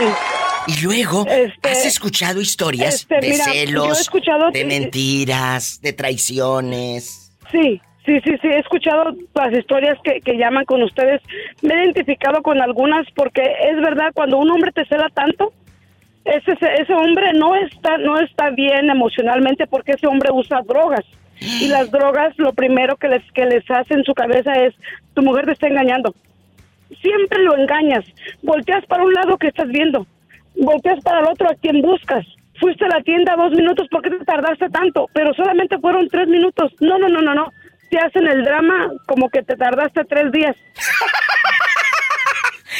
Y luego, Este, ¿has escuchado historias este, de mira, celos, escuchado- de mentiras, de traiciones? Sí, sí, sí, sí, he escuchado las historias que, que llaman con ustedes. Me he identificado con algunas porque es verdad, cuando un hombre te cela tanto, ese, ese, hombre no está, no está bien emocionalmente porque ese hombre usa drogas. Y las drogas lo primero que les, que les hace en su cabeza es, tu mujer te está engañando. Siempre lo engañas. Volteas para un lado que estás viendo. Volteas para el otro a quien buscas. Fuiste a la tienda dos minutos, ¿por qué te tardaste tanto? Pero solamente fueron tres minutos. No, no, no, no, no. Te hacen el drama como que te tardaste tres días.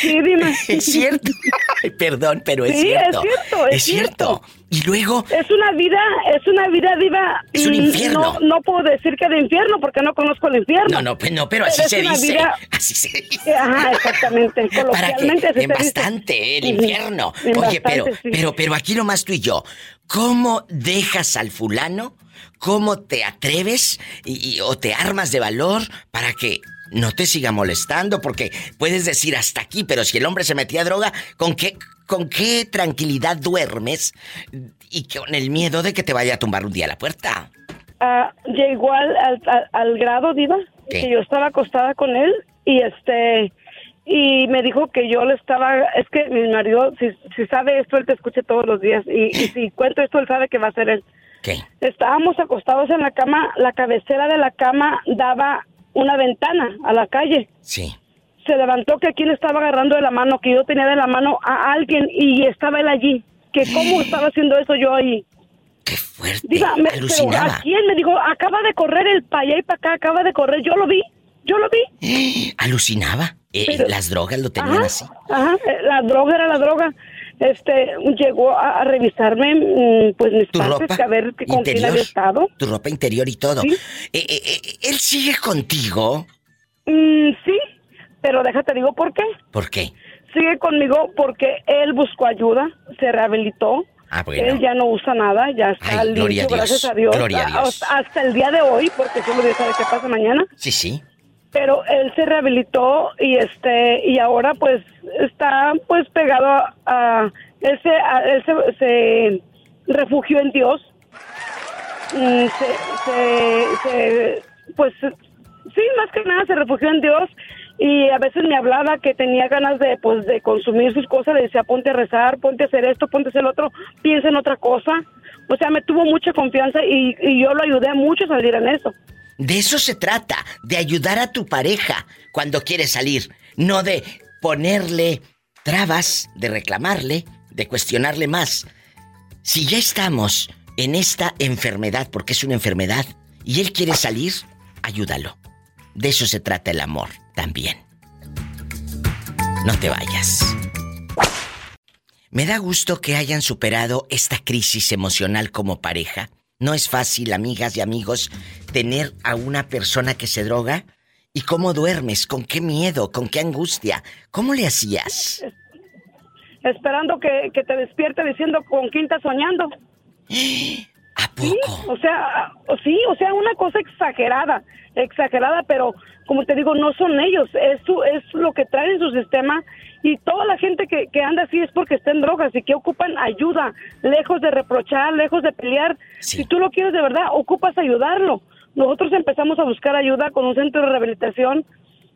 Sí, dime. Es cierto. Ay, perdón, pero es Sí, cierto. es cierto, es cierto. Y luego, Es una vida, es una vida diva. Es un infierno. No, no puedo decir que de infierno porque no conozco el infierno. no, no, pues no, pero así se dice. vida- Así se dice. Ajá, exactamente. Para que así en se dice. bastante, ¿eh? el infierno. En Oye, pero, bastante, sí. pero, pero aquí nomás tú y yo. ¿Cómo dejas al fulano? ¿Cómo te atreves y, y- o te armas de valor para que no te siga molestando? Porque puedes decir hasta aquí, pero si el hombre se metía a droga, ¿con qué, con qué tranquilidad duermes y con el miedo de que te vaya a tumbar un día la puerta? Ah, llegó al, al, al- al grado, Diva, ¿Qué? que yo estaba acostada con él y este y me dijo que yo le estaba, es que mi marido, si, si sabe esto, él te escucha todos los días y, y si cuento esto, él sabe que va a ser él. ¿Qué? Estábamos acostados en la cama, la cabecera de la cama daba una ventana a la calle. Sí. Se levantó que aquí le estaba agarrando de la mano, que yo tenía de la mano a alguien y estaba él allí. Que cómo estaba haciendo eso yo ahí. Diva, me- pero alucinaba. ¿a quién? Me dijo, acaba de correr el pa' allá y para acá, acaba de correr. Yo lo vi, yo lo vi. Alucinaba. Eh, Pero- las drogas lo tenían Ajá, así. Ajá, eh, la droga era la droga. Este, llegó a, a revisarme, mm, pues mis partes, que a ver que- con quién había estado. tu ropa interior y todo. Sí. Eh, eh, eh, ¿Él sigue contigo? Mm, sí, pero déjate digo por qué. ¿Por qué? Sigue conmigo porque él buscó ayuda, se rehabilitó. Ah, bueno. Él ya no usa nada, ya está Ay, gloria limpio, a Dios, gracias a Dios. gloria a A- Dios. Hasta el día de hoy, porque solo Dios sabe qué pasa mañana. Sí, sí. Pero él se rehabilitó y este y ahora pues está pues pegado a, a- él se a- él se, se refugió en Dios. Mm, se, se, pues sí, más que nada se refugió en Dios y a veces me hablaba que tenía ganas de pues de consumir sus cosas, le decía ponte a rezar, ponte a hacer esto, ponte a hacer lo otro, piensa en otra cosa. O sea, me tuvo mucha confianza y, y yo lo ayudé mucho a salir en eso. De eso se trata, de ayudar a tu pareja cuando quiere salir, no de ponerle trabas, de reclamarle, de cuestionarle más. Si ya estamos en esta enfermedad, porque es una enfermedad, y él quiere salir, ayúdalo. De eso se trata el amor también. No te vayas. Me da gusto que hayan superado esta crisis emocional como pareja. No es fácil, amigas y amigos, tener a una persona que se droga. ¿Y cómo duermes? ¿Con qué miedo? ¿Con qué angustia? ¿Cómo le hacías? Esperando que, que te despierte diciendo con quién estás soñando. ¿A poco? o sea, sí, o sea, una cosa exagerada, exagerada, pero como te digo, no son ellos, es, su, es lo que traen en su sistema y toda la gente que, que anda así es porque está en drogas y que ocupan ayuda, lejos de reprochar, lejos de pelear. Si tú lo quieres de verdad, ocupas ayudarlo. Nosotros empezamos a buscar ayuda con un centro de rehabilitación.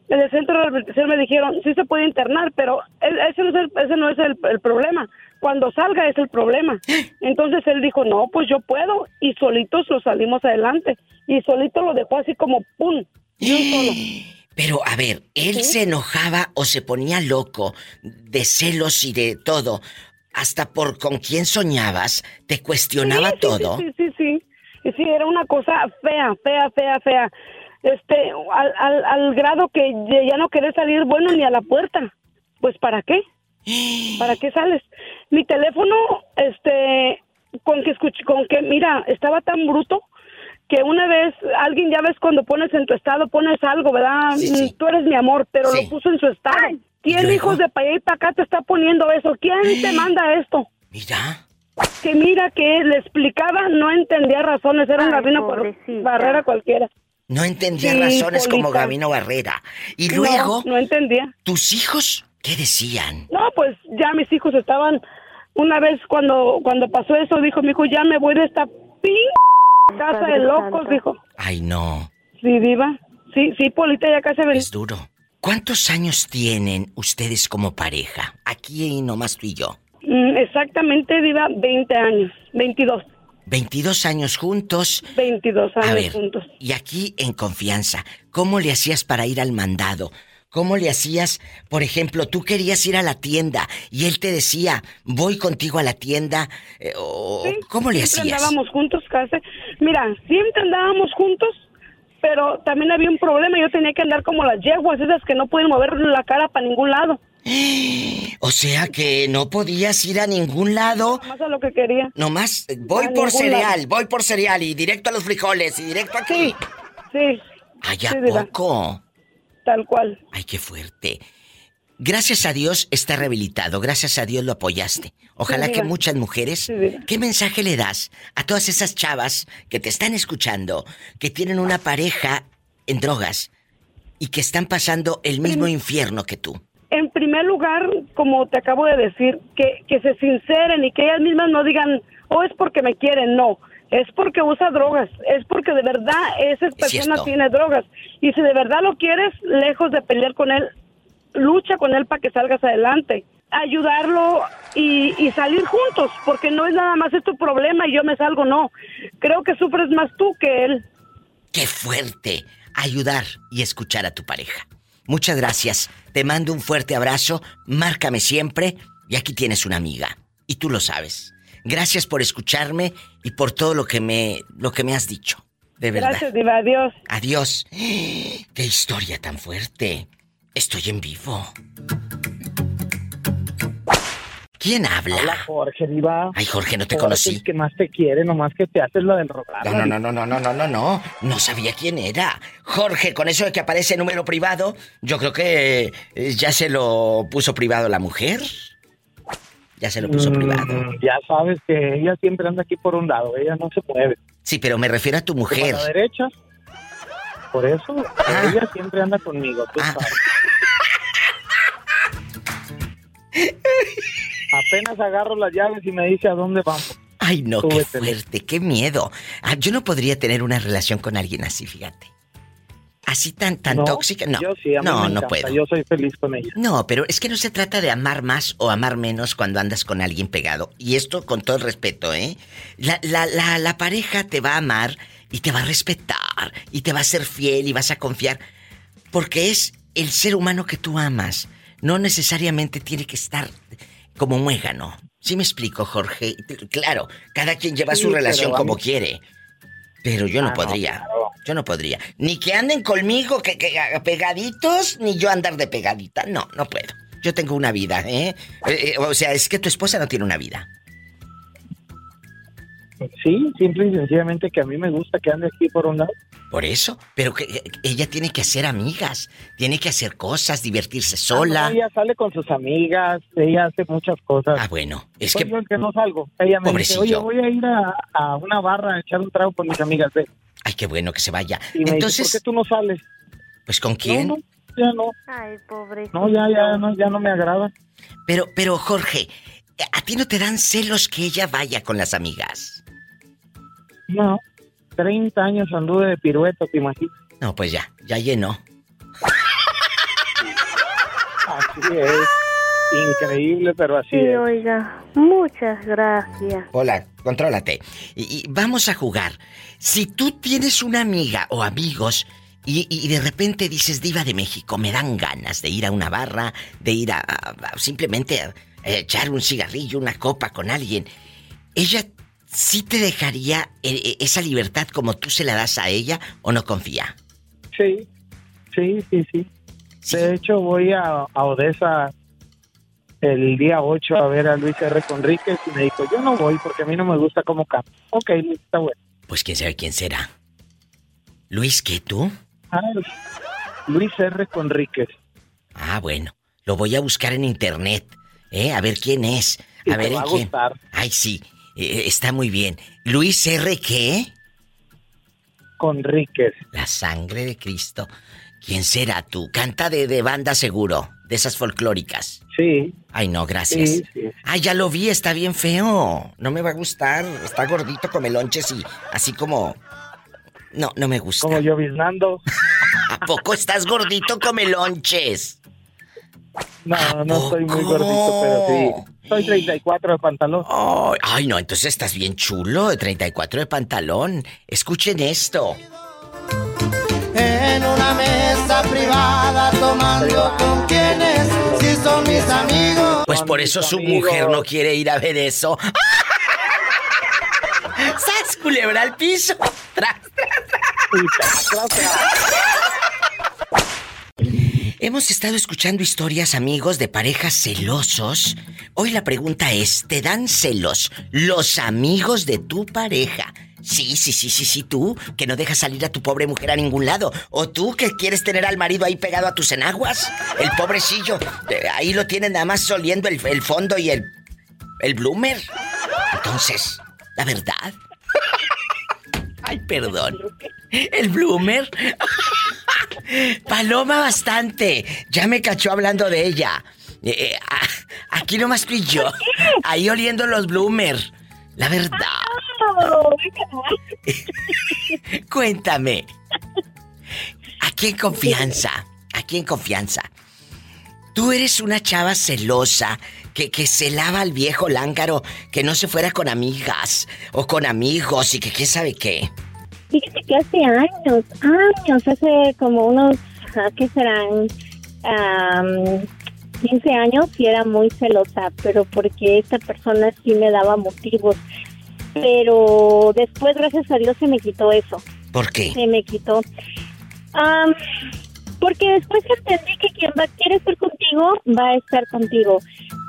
En el centro de rehabilitación me dijeron, sí se puede internar, pero ese no es el, ese no es el, el problema. Cuando salga es el problema. Entonces él dijo, no, pues yo puedo. Y solitos lo salimos adelante. Y solito lo dejó así como ¡pum! De un solo. Pero a ver, ¿él se enojaba o se ponía loco de celos y de todo? Hasta por con quién soñabas, te cuestionaba Sí, sí, todo. Sí, sí, sí. Sí, era una cosa fea, fea, fea, fea. Este, al, al, al grado que ya ya no querés salir bueno ni a la puerta. Pues, ¿para qué? ¿Para qué sales? Mi teléfono, este, con que escuché, con que, mira, estaba tan bruto que una vez alguien, ya ves, cuando pones en tu estado, pones algo, ¿verdad? Tú eres mi amor, pero lo puso en su estado. ¿Quién, hijos de para allá y para acá, te está poniendo eso? ¿Quién te manda esto? Mira. Que mira que le explicaba, no entendía razones, era un gabino por barrera cualquiera. No entendía Sí, razones como. Gabino Barrera. Y No, luego, No, entendía. ¿tus hijos qué decían? No, pues ya mis hijos estaban. Una vez cuando cuando pasó eso, dijo mi hijo, ya me voy de esta pin casa de locos, Santo. dijo. Ay, no, Sí, diva. Sí, sí, Polita, ya casi ven. es duro. ¿Cuántos años tienen ustedes como pareja? Aquí y nomás tú y yo. Mm, exactamente, diva, 20 años. 22. 22 años juntos. 22 años A ver, juntos. y aquí en confianza, ¿cómo le hacías para ir al mandado? ¿Cómo le hacías, por ejemplo, tú querías ir a la tienda y él te decía, voy contigo a la tienda? eh, o, ¿Cómo le Siempre hacías? andábamos juntos casi. Mira, siempre andábamos juntos, pero también había un problema. Yo tenía que andar como las yeguas, esas que no pueden mover la cara para ningún lado. O sea que no podías ir a ningún lado. Más a lo que quería. Nomás eh, voy A por cereal, lado. voy por cereal y directo a los frijoles y directo aquí. Sí. Ay, ¿a Sí, poco? Tal cual. Ay, qué fuerte. Gracias a Dios está rehabilitado, gracias a Dios lo apoyaste. Ojalá Sí, que muchas mujeres... Sí. ¿Qué mensaje le das a todas esas chavas que te están escuchando, que tienen una pareja en drogas y que están pasando el mismo infierno que tú? En primer lugar, como te acabo de decir, que, que se sinceren y que ellas mismas no digan, oh, es porque me quieren, no. Es porque usa drogas, es porque de verdad esa persona tiene drogas. Y si de verdad lo quieres, lejos de pelear con él, lucha con él para que salgas adelante. Ayudarlo y, y salir juntos, porque no es nada más es tu problema y yo me salgo, no. Creo que sufres más tú que él. ¡Qué fuerte! Ayudar y escuchar a tu pareja. Muchas gracias. Te mando un fuerte abrazo. Márcame siempre. Y aquí tienes una amiga. Y tú lo sabes. Gracias por escucharme y por todo lo que me, lo que me has dicho. De verdad. Gracias, Diva. Adiós. Adiós. ¡Qué historia tan fuerte! Estoy en vivo. ¿Quién habla? Habla Jorge, Diva. Ay, Jorge, no te Jorge, conocí. El que más te quiere, nomás que te haces lo del rogar. No, no, no, no, no, no, no, no. No sabía quién era. Jorge, con eso de que aparece el número privado, yo creo que eh, ya se lo puso privado la mujer. Ya se lo puso Mm, privado. Ya sabes que ella siempre anda aquí por un lado, ella no se mueve. Sí, pero me refiero a tu Por mujer. la derecha. Por eso, ella siempre anda conmigo, tú Ah. sabes. Apenas agarro las llaves y me dice a dónde vamos. Ay, no, qué fuerte, qué miedo. Ah, yo no podría tener una relación con alguien así, fíjate. Así tan tan No, tóxica, no. Yo sí, a mí no, me no puedo. Yo soy feliz con ella. No, pero es que no se trata de amar más o amar menos cuando andas con alguien pegado. Y esto con todo el respeto, ¿eh? La, la, la, la pareja te va a amar y te va a respetar y te va a ser fiel y vas a confiar. Porque es el ser humano que tú amas. No necesariamente tiene que estar como muégano. ¿Sí me explico, Jorge? Claro, cada quien lleva Sí, su relación como quiere. Pero yo no Ah, podría. Yo no podría. Ni que anden conmigo, que, que pegaditos, ni yo andar de pegadita. No, no puedo. Yo tengo una vida, ¿eh? Eh, eh, O sea, es que tu esposa no tiene una vida. Sí, simple y sencillamente que a mí me gusta que ande aquí por un lado. Por eso. Pero que ella tiene que hacer amigas, tiene que hacer cosas, divertirse sola. Ah, no, ella sale con sus amigas, ella hace muchas cosas. Ah, bueno. Es Soy que. yo que no salgo. Ella me Pobrecillo. dice, oye, voy a ir a, a una barra a echar un trago con mis amigas. Ve. Ay, qué bueno que se vaya. Y me Entonces, dice, ¿por qué tú no sales? pues ¿con quién? No, no, ya no. Ay, pobrecito. No, ya, ya, no, ya no me agrada. Pero, pero, Jorge, ¿a ti no te dan celos que ella vaya con las amigas? No, 30 años anduve de pirueta, ¿te imaginas? No, pues ya, ya llenó. Así es. Increíble, pero así Sí, es. oiga, muchas gracias. Hola, contrólate. Y, y vamos a jugar. Si tú tienes una amiga o amigos y, y de repente dices Diva de México, me dan ganas de ir a una barra, de ir a, a- a simplemente a echar un cigarrillo, una copa con alguien, ella sí te dejaría eh, eh, esa libertad como tú se la das a ella o no confía. Sí, sí, sí, sí. De hecho, voy a, a Odessa el día 8 a ver a Luis R. Conríquez y me dijo, yo no voy porque a mí no me gusta cómo canta. Ok, está bueno. Pues quién sabe quién será. Luis, ¿qué tú? Ah, Luis R. Conríquez. Ah, bueno. Lo voy a buscar en internet. ¿Eh? A ver quién es. A ver va en a quién. gustar. Ay, sí. Eh, está muy bien. Luis R. ¿Qué? Conríquez. La sangre de Cristo. ¿Quién será tú? Canta de, de banda seguro. De esas folclóricas. Sí. Ay, no, gracias. Sí, sí. Ay, ya lo vi, está bien feo. No me va a gustar. Está gordito, come lonches y así como. No, no me gusta. Como lloviznando. ¿A poco estás gordito, come lonches? No, no estoy muy gordito, pero sí. Soy 34 de pantalón. Ay, ay, no, entonces estás bien chulo, de 34 de pantalón. Escuchen esto. En una mesa privada tomando con quienes si son mis amigos. Pues por eso su mujer no quiere ir a ver eso. ¡Sas, culebra al piso! ¡Tras, tras, tras! Hemos estado escuchando historias, amigos, de parejas celosos. Hoy la pregunta es, ¿te dan celos los amigos de tu pareja? Sí, sí, sí, sí, sí, tú, que no dejas salir a tu pobre mujer a ningún lado. O tú, que quieres tener al marido ahí pegado a tus enaguas. El pobrecillo, eh, ahí lo tienen nada más oliendo el, el fondo y el... el bloomer. Entonces, la verdad... Ay, perdón. El bloomer. Paloma bastante. Ya me cachó hablando de ella. Eh, eh, aquí nomás tú y yo. Ahí oliendo los bloomer. La verdad. Cuéntame. Aquí en confianza. Aquí en confianza. Tú eres una chava celosa que, que se lava al viejo lángaro, que no se fuera con amigas o con amigos y que quién sabe qué. Fíjate que hace años, años, hace como unos, ah, ¿qué serán? Am, 15 años y era muy celosa, pero porque esta persona sí me daba motivos. Pero después, gracias a Dios, se me quitó eso. ¿Por qué? Se me quitó. Porque después entendí que quien va, quiere estar contigo va a estar contigo.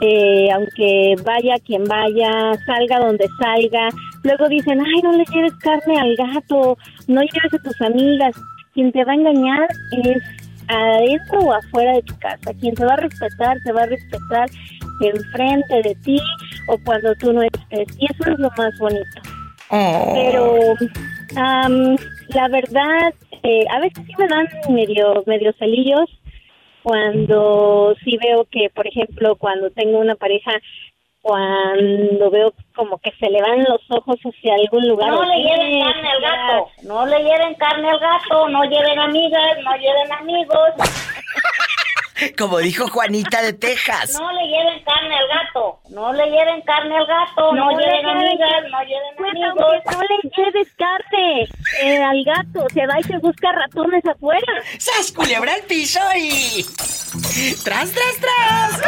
Eh, aunque vaya quien vaya, salga donde salga. Luego dicen, ay, no le lleves carne al gato, no lleves a tus amigas. Quien te va a engañar es adentro o afuera de tu casa. Quien te va a respetar, te va a respetar enfrente de ti o cuando tú no estés. Y eso es lo más bonito. Pero am, la verdad, eh, a veces sí me dan medio, medio celillos cuando sí veo que, por ejemplo, cuando tengo una pareja, cuando veo como que se le van los ojos hacia algún lugar. No le lleven carne al gato. No le lleven carne al gato. No lleven amigas. No lleven amigos. Como dijo Juanita de Texas. No le lleven carne al gato. No le lleven carne al gato. No, No le lleven amigas. No lleven Pues amigos. no le lleves carne eh, al gato, se va y se busca ratones afuera. ¡Sas, culebra al piso y... ¡Tras, tras, tras!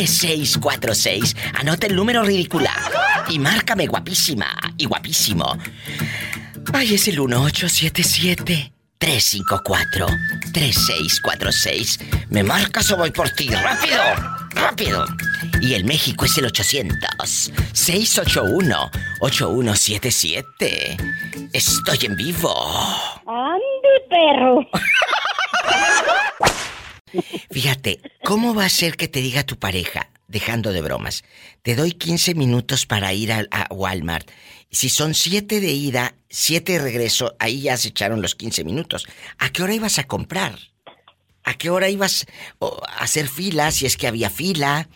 1877-354-3646. Anota el número ridícula. Y márcame guapísima y guapísimo. Ay, es el 1877-354-3646. ¿Me marcas o voy por ti? ¡Rápido! ¡Rápido! Y el México es el 800-681-8177. Estoy en vivo. ¡Ande, perro! Fíjate, ¿cómo va a ser que te diga tu pareja, dejando de bromas? Te doy 15 minutos para ir a, a Walmart. Si son 7 de ida, 7 de regreso, ahí ya se echaron los 15 minutos. ¿A qué hora ibas a comprar? ¿A qué hora ibas a hacer fila, si es que había fila?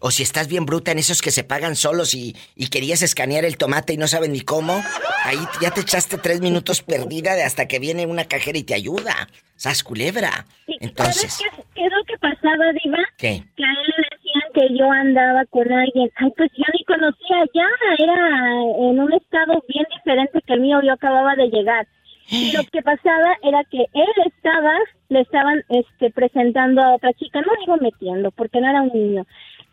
O si estás bien bruta en esos que se pagan solos y, y querías escanear el tomate y no saben ni cómo, ahí ya te echaste tres minutos perdida de hasta que viene una cajera y te ayuda. ¡Sas culebra! Entonces, ¿Sabes qué, qué es lo que pasaba, Diva? ¿qué? Que a él le decían que yo andaba con alguien. Ay, pues yo ni conocía ya. Era en un estado bien diferente que el mío. Yo acababa de llegar. Y lo que pasaba era que él estaba, le estaban este, presentando a otra chica. No digo metiendo, porque no era un niño.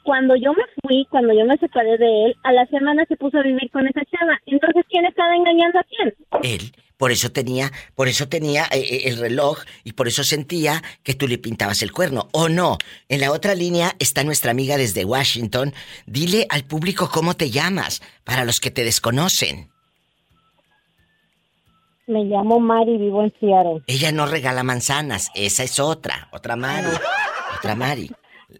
Cuando yo me fui, cuando yo me separé de él, a la semana se puso a vivir con esa chava. Entonces, ¿quién estaba engañando a quién? Él, por eso tenía, por eso tenía eh, eh, el reloj y por eso sentía que tú le pintabas el cuerno. ¿O no? En la otra línea está nuestra amiga desde Washington. Dile al público cómo te llamas, para los que te desconocen. Me llamo Mari, vivo en Seattle. Ella no regala manzanas, esa es otra, otra Mari, otra Mari,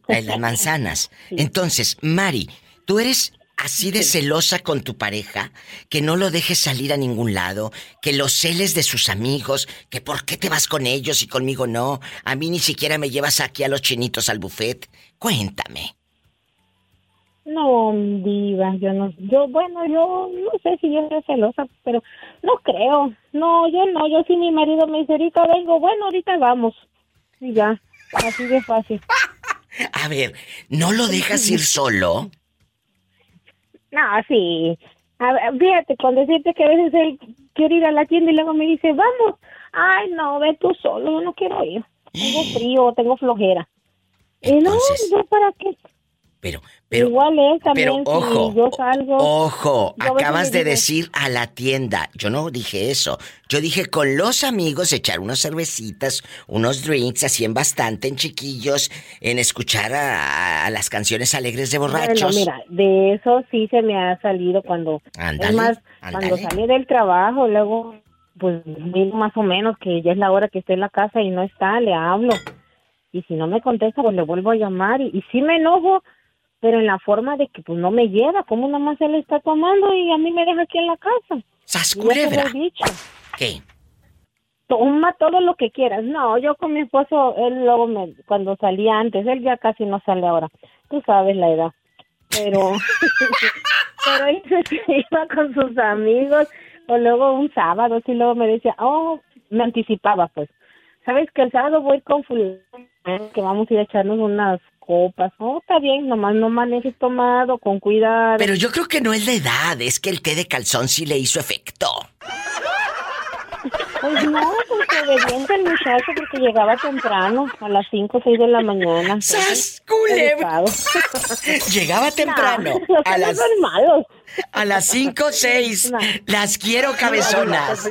la de las manzanas. Entonces, Mari, tú eres así de celosa con tu pareja, que no lo dejes salir a ningún lado, que lo celes de sus amigos, que por qué te vas con ellos y conmigo no, a mí ni siquiera me llevas aquí a los chinitos al buffet. Cuéntame. No, diva, yo no, yo, bueno, yo no sé si yo soy celosa, pero no creo, no, yo no, yo si mi marido me dice, ahorita vengo, bueno, ahorita vamos, y ya, así de fácil. A ver, ¿no lo dejas ir solo? No, sí, a ver, fíjate, con decirte que a veces él quiere ir a la tienda y luego me dice, vamos, ay, no, ve tú solo, yo no quiero ir, tengo frío, tengo flojera. y no, yo para qué, Pero, pero, igual él también, pero ojo, si yo salgo. Ojo, yo acabas de decir a la tienda. Yo no dije eso. Yo dije con los amigos echar unas cervecitas, unos drinks, así en bastante, en chiquillos, en escuchar a, a las canciones alegres de borrachos. Bueno, mira, de eso sí se me ha salido cuando... Ándale, es más, ándale. cuando salí del trabajo, luego, pues, digo más o menos que ya es la hora que esté en la casa y no está, le hablo. Y si no me contesta, pues le vuelvo a llamar. Y, y sí me enojo, pero en la forma de que, pues, no me lleva. Como nada más él está tomando y a mí me deja aquí en la casa. ¡Sas culebra! dicho. ¿Qué? Toma todo lo que quieras. No, yo con mi esposo, él luego me, cuando salía antes, él ya casi no sale ahora. Tú sabes la edad. Pero, pero él se iba con sus amigos, o luego un sábado, y luego me decía, oh, me anticipaba, pues. ¿Sabes que el sábado voy con fulano, que vamos a ir a echarnos unas copas? Oh, está bien, nomás no manejes tomado, con cuidado. Pero yo creo que no es la edad, es que el té de calzón sí le hizo efecto. Pues no, porque obediente el muchacho porque llegaba temprano, a las 5 o 6 de la mañana. ¡Sas, culebra! Llegaba temprano, No, a las- son malos. A las 5 o 6. No. Las quiero cabezonas.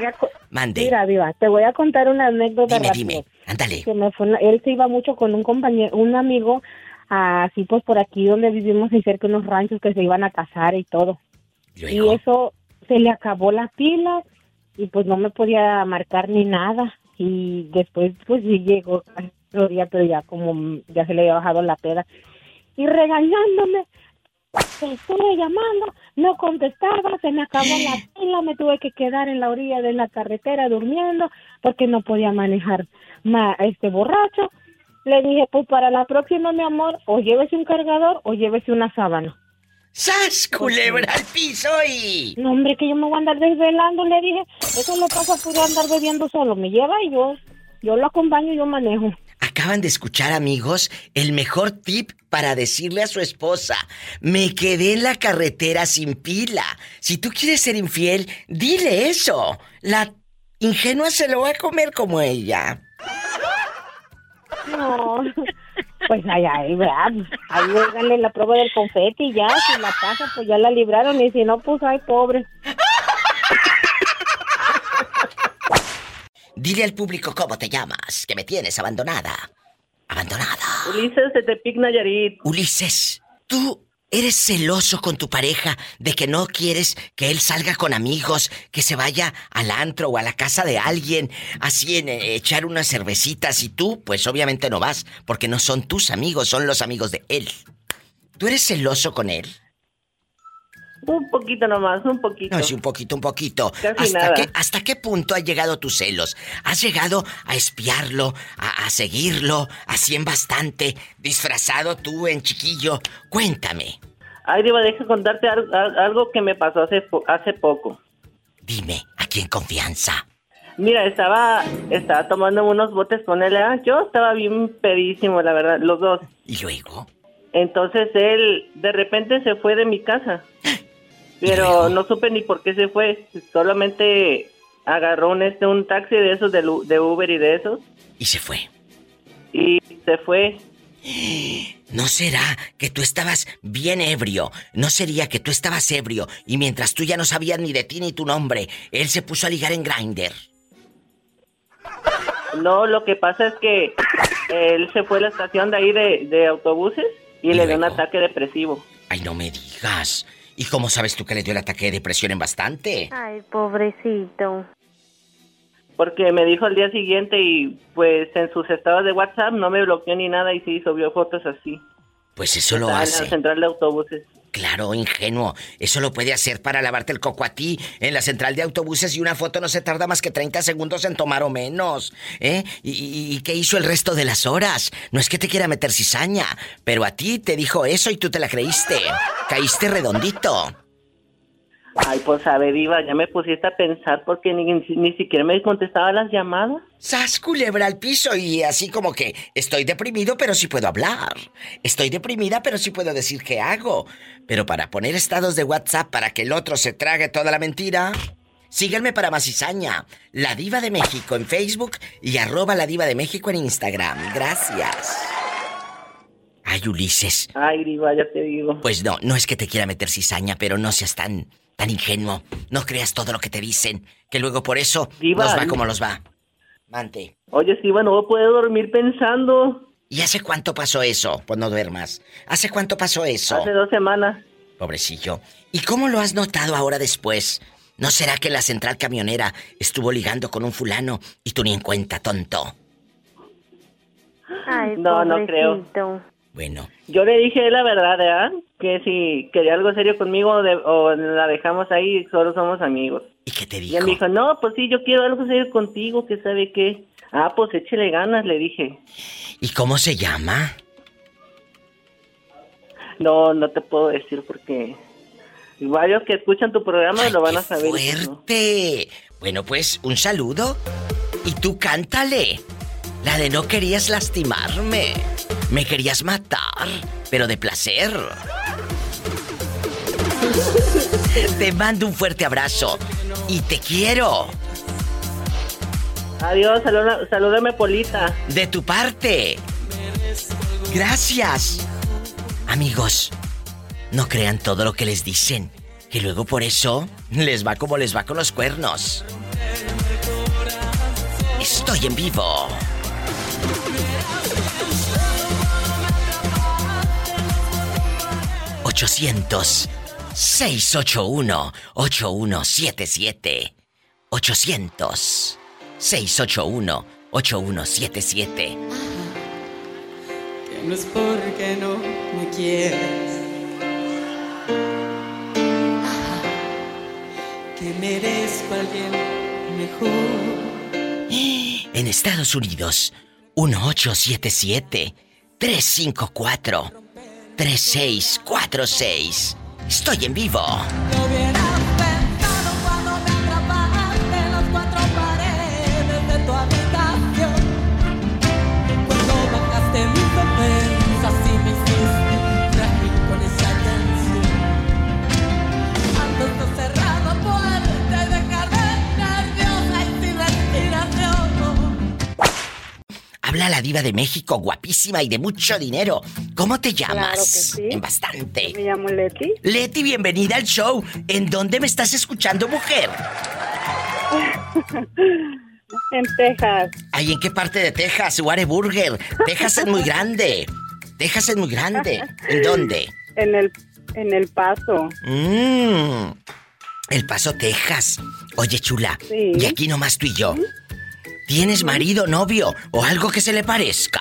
Mande. Mira, Diva, te voy a contar una anécdota Dime, rápido. dime. Ándale. Que me fue una- él se iba mucho con un compañero, un amigo, así pues por aquí donde vivimos y cerca unos ranchos que se iban a casar y todo. Y eso se le acabó la pila y pues no me podía marcar ni nada. Y después pues sí llegó otro día, pero ya como ya se le había bajado la peda. Y regañándome, te estuve llamando, no contestaba, se me acabó la pila, me tuve que quedar en la orilla de la carretera durmiendo porque no podía manejar ma- este borracho. Le dije, pues para la próxima, mi amor, o llévese un cargador o llévese una sábana. ¡Sas, culebra al piso y... No, hombre, que yo me voy a andar desvelando, le dije. Eso lo pasa por andar bebiendo solo. Me lleva y yo, yo lo acompaño y yo manejo. Acaban de escuchar, amigos, el mejor tip para decirle a su esposa, me quedé en la carretera sin pila. Si tú quieres ser infiel, dile eso. La ingenua se lo va a comer como ella. No, pues ahí, ahí, ¿verdad? Ahí háganle la prueba del confeti y ya, si la pasa, pues ya la libraron. Y si no, pues ay, pobre. Dile al público cómo te llamas, que me tienes abandonada. Abandonada. Ulises de Tepic Nayarit. Ulises, tú eres celoso con tu pareja de que no quieres que él salga con amigos, que se vaya al antro o a la casa de alguien, así en eh, echar unas cervecitas y tú, pues obviamente no vas, porque no son tus amigos, son los amigos de él. ¿Tú eres celoso con él? Un poquito nomás, un poquito. No, sí, un poquito, un poquito. Casi ¿Hasta, nada. Qué, ¿Hasta qué punto han llegado tus celos? ¿Has llegado a espiarlo, a, a seguirlo, así en bastante, disfrazado tú en chiquillo? Cuéntame. Ay, Diva, deja contarte al- al- algo que me pasó hace, hace poco. Dime, aquí en confianza. Mira, estaba, estaba tomando unos botes con él. Yo estaba bien pedísimo, la verdad, los dos. ¿Y luego? Entonces él de repente se fue de mi casa. Pero no supe ni por qué se fue. Solamente agarró un, este, un taxi de esos de Uber y de esos. Y se fue. Y se fue. ¿No será que tú estabas bien ebrio? ¿No sería que tú estabas ebrio y mientras tú ya no sabías ni de ti ni tu nombre, él se puso a ligar en Grindr? No, lo que pasa es que él se fue a la estación de ahí de, de autobuses y, le dio un ataque depresivo. Ay, no me digas. ¿Y cómo sabes tú que le dio el ataque de depresión en bastante? Ay, pobrecito. Porque me dijo al día siguiente y pues en sus estados de WhatsApp no me bloqueó ni nada y sí subió fotos así. Pues eso lo Estaba En hace. la central de autobuses. Claro, ingenuo. Eso lo puede hacer para lavarte el coco a ti en la central de autobuses y una foto no se tarda más que 30 segundos en tomar o menos. ¿Eh? ¿Y, y- y qué hizo el resto de las horas? No es que te quiera meter cizaña, pero a ti te dijo eso y tú te la creíste. Caíste redondito. Ay, pues a ver, Diva, ya me pusiste a pensar porque ni, ni siquiera me contestaba las llamadas. Sas culebra al piso y así como que estoy deprimido pero sí puedo hablar. Estoy deprimida pero sí puedo decir qué hago. Pero para poner estados de WhatsApp para que el otro se trague toda la mentira, síganme para más cizaña. La Diva de México en Facebook y arroba la Diva de México en Instagram. Gracias. Ay, Ulises. Ay, Diva, ya te digo. Pues no, no es que te quiera meter cizaña, pero no seas tan, tan ingenuo. No creas todo lo que te dicen, que luego por eso Diva, nos va como los va. Mante. Oye, Diva, no puedo dormir pensando. ¿Y hace cuánto pasó eso? Pues no duermas. ¿Hace cuánto pasó eso? Hace dos semanas. Pobrecillo. ¿Y cómo lo has notado ahora después? ¿No será que la central camionera estuvo ligando con un fulano y tú ni en cuenta, tonto? Ay, No, no creo. Bueno, Yo le dije la verdad, ¿verdad? Que si quería algo serio conmigo de- o la dejamos ahí, solo somos amigos. ¿y qué te Y dijo? él me dijo, no, pues sí, yo quiero algo serio contigo, que sabe qué. Ah, pues échele ganas, le dije. ¿Y cómo se llama? No, no te puedo decir porque varios que escuchan tu programa lo van a saber. ¡Fuerte! Bueno, pues, un saludo. Y tú cántale. La de no querías lastimarme. Me querías matar, pero de placer. Te mando un fuerte abrazo. Y te quiero. Adiós, salúdame, Polita. De tu parte. Gracias. Amigos, no crean todo lo que les dicen, que luego por eso les va como les va con los cuernos. Estoy en vivo. ¡800! 681 8177 800 681 8177 Que no es porque no me quieres. Que merezco a alguien mejor. En Estados Unidos, 1877-354-3646. Estoy en vivo. La diva de México, guapísima y de mucho dinero. ¿Cómo te llamas? Claro que sí. En bastante. Me llamo Leti. Leti, bienvenida al show. ¿En dónde me estás escuchando, mujer? en Texas. ¿Ay, en qué parte de Texas? Whataburger. Texas es muy grande. Texas es muy grande. ¿En dónde? En el, en el Paso. Mmm. El Paso, Texas. Oye, chula. Sí. Y aquí nomás tú y yo. ¿Tienes marido, novio o algo que se le parezca?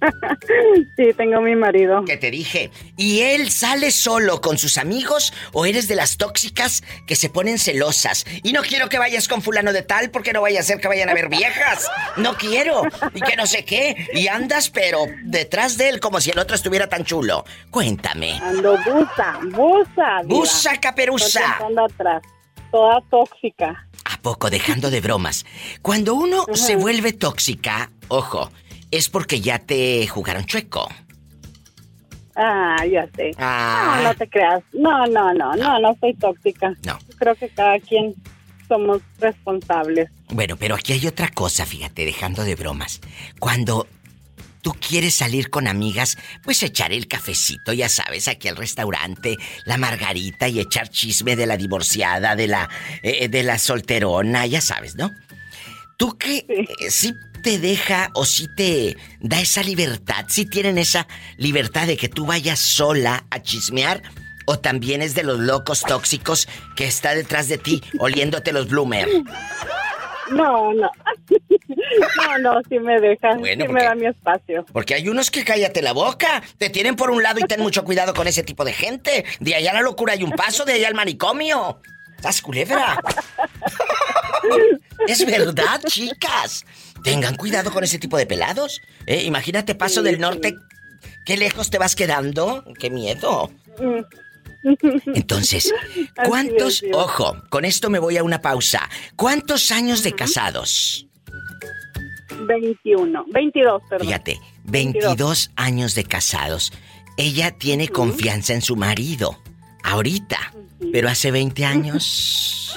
sí, tengo mi marido. Que te dije. ¿Y él sale solo con sus amigos o eres de las tóxicas que se ponen celosas? Y no quiero que vayas con fulano de tal porque no vaya a ser que vayan a ver viejas. No quiero. Y que no sé qué. Y andas pero detrás de él como si el otro estuviera tan chulo. Cuéntame. Ando busa, busa. Busa atrás. Toda tóxica. ¿A poco dejando de bromas? Cuando uno se vuelve tóxica, ojo, es porque ya te jugaron chueco. Ah, ya sé. Ah. No, no te creas. No, no, no, no, no soy tóxica. No. Creo que cada quien somos responsables. Bueno, pero aquí hay otra cosa, fíjate, dejando de bromas. Cuando tú quieres salir con amigas, pues echar el cafecito, ya sabes, aquí al restaurante, la margarita y echar chisme de la divorciada, de la eh, de la solterona, ya sabes, ¿no? ¿Tú qué eh, sí te deja o sí te da esa libertad? ¿Sí tienen esa libertad de que tú vayas sola a chismear? ¿O también es de los locos tóxicos que está detrás de ti oliéndote los bloomer? No, no. No, no, sí me dejan. Bueno, sí porque- me da mi espacio. Porque hay unos que cállate la boca. Te tienen por un lado y ten mucho cuidado con ese tipo de gente. De allá a la locura hay un paso, de allá al manicomio. ¿Estás culebra? es verdad, chicas. Tengan cuidado con ese tipo de pelados. ¿eh? Imagínate paso del norte. ¿Qué lejos te vas quedando? ¡Qué miedo! Entonces, ¿cuántos... Ojo, con esto me voy a una pausa. ¿Cuántos años de casados? 21, 22, perdón. Fíjate, 22 años de casados. Ella tiene confianza en su marido. Ahorita. Pero hace 20 años.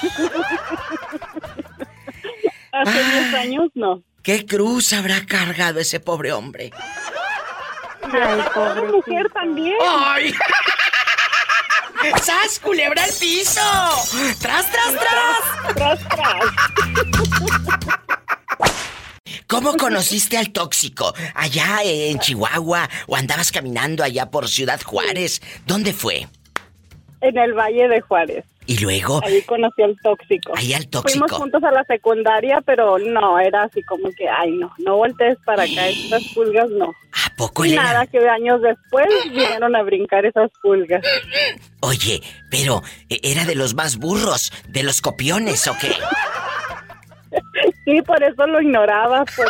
Hace 10 años no. ¿Qué cruz habrá cargado ese pobre hombre? Ay, pobre mujer también. ¡Ay! ¡Sas, culebra al piso! ¡Tras, tras, tras! ¡Tras, tras! ¿Cómo conociste al tóxico? ¿Allá en Chihuahua? ¿O andabas caminando allá por Ciudad Juárez? ¿Dónde fue? En el Valle de Juárez. Y luego, Ahí conocí al tóxico. ahí al tóxico. Fuimos juntos a la secundaria, pero no, era así como que, ay, no, no voltees para acá, estas pulgas no. ¿A poco Y él era- nada, que años después vinieron a brincar esas pulgas. Oye, pero ¿e- ¿era de los más burros? ¿De los copiones o qué? Sí, por eso lo ignoraba, por,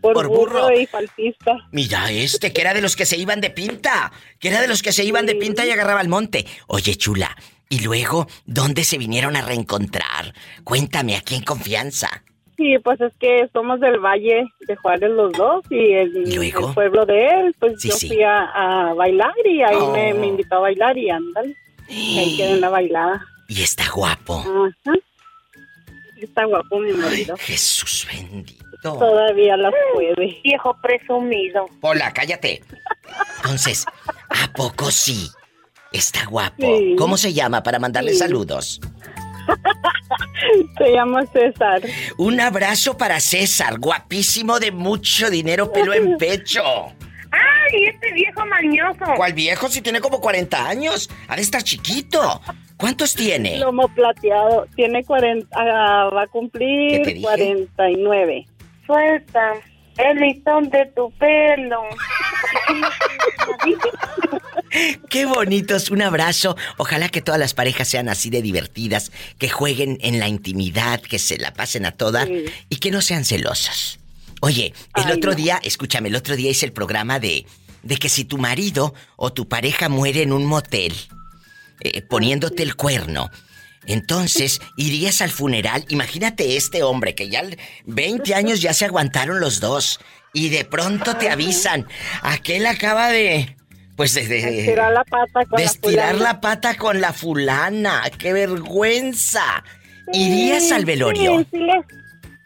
por, Por burro. burro. y falsista. Mira este, que era de los que se iban de pinta. Que era de los que se iban de pinta y agarraba el monte. Oye, chula, ¿y luego dónde se vinieron a reencontrar? Cuéntame, aquí en confianza. Sí, pues es que somos del Valle de Juárez los dos y el, ¿Y luego? el pueblo de él, pues Sí, yo sí. fui a, a bailar y ahí Oh. me, me invitó a bailar y ándale. Y ahí quedé en la bailada. Y está guapo. Ajá. Está guapo mi marido. Jesús bendito. Todavía las puede. Viejo presumido. Hola, cállate. Entonces, ¿a poco sí? Está guapo. Sí. ¿Cómo se llama para mandarle Sí. saludos? Se llama César. Un abrazo para César, guapísimo de mucho dinero, pelo en pecho. ¡Ay, este viejo mañoso! ¿Cuál viejo? Si tiene como 40 años. Ha de estar chiquito. ¿Cuántos tiene? Lomo plateado. Tiene 40, ah, va a ¿Qué te cumplir dije? 49. Suelta el listón de tu pelo. Qué bonitos, un abrazo. Ojalá que todas las parejas sean así de divertidas, que jueguen en la intimidad, que se la pasen a todas Sí. y que no sean celosos. Oye, el otro día, escúchame, el otro día hice el programa de, de que si tu marido o tu pareja muere en un motel, eh, poniéndote el cuerno, entonces irías al funeral. Imagínate este hombre que ya 20 años ya se aguantaron los dos y de pronto te avisan, aquel acaba de... Pues de... de Estirar la pata con de la estirar fulana. la pata con la fulana. ¡Qué vergüenza! ¿Irías al velorio? Sí, sí le,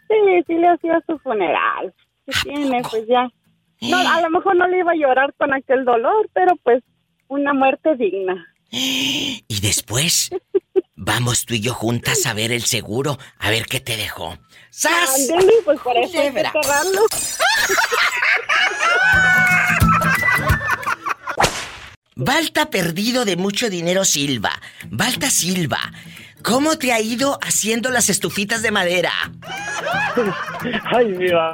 sí, sí le hacía su funeral. ¿Qué tiene? Pues ya. No, a lo mejor no le iba a llorar con aquel dolor, pero pues una muerte digna. Y después vamos tú y yo juntas a ver el seguro, a ver qué te dejó. ¡Sas! Ándele, pues por eso hay que Culebra. cerrarlo. Balta perdido de mucho dinero Silva. Balta Silva, ¿cómo te ha ido haciendo las estufitas de madera? Ay, mira.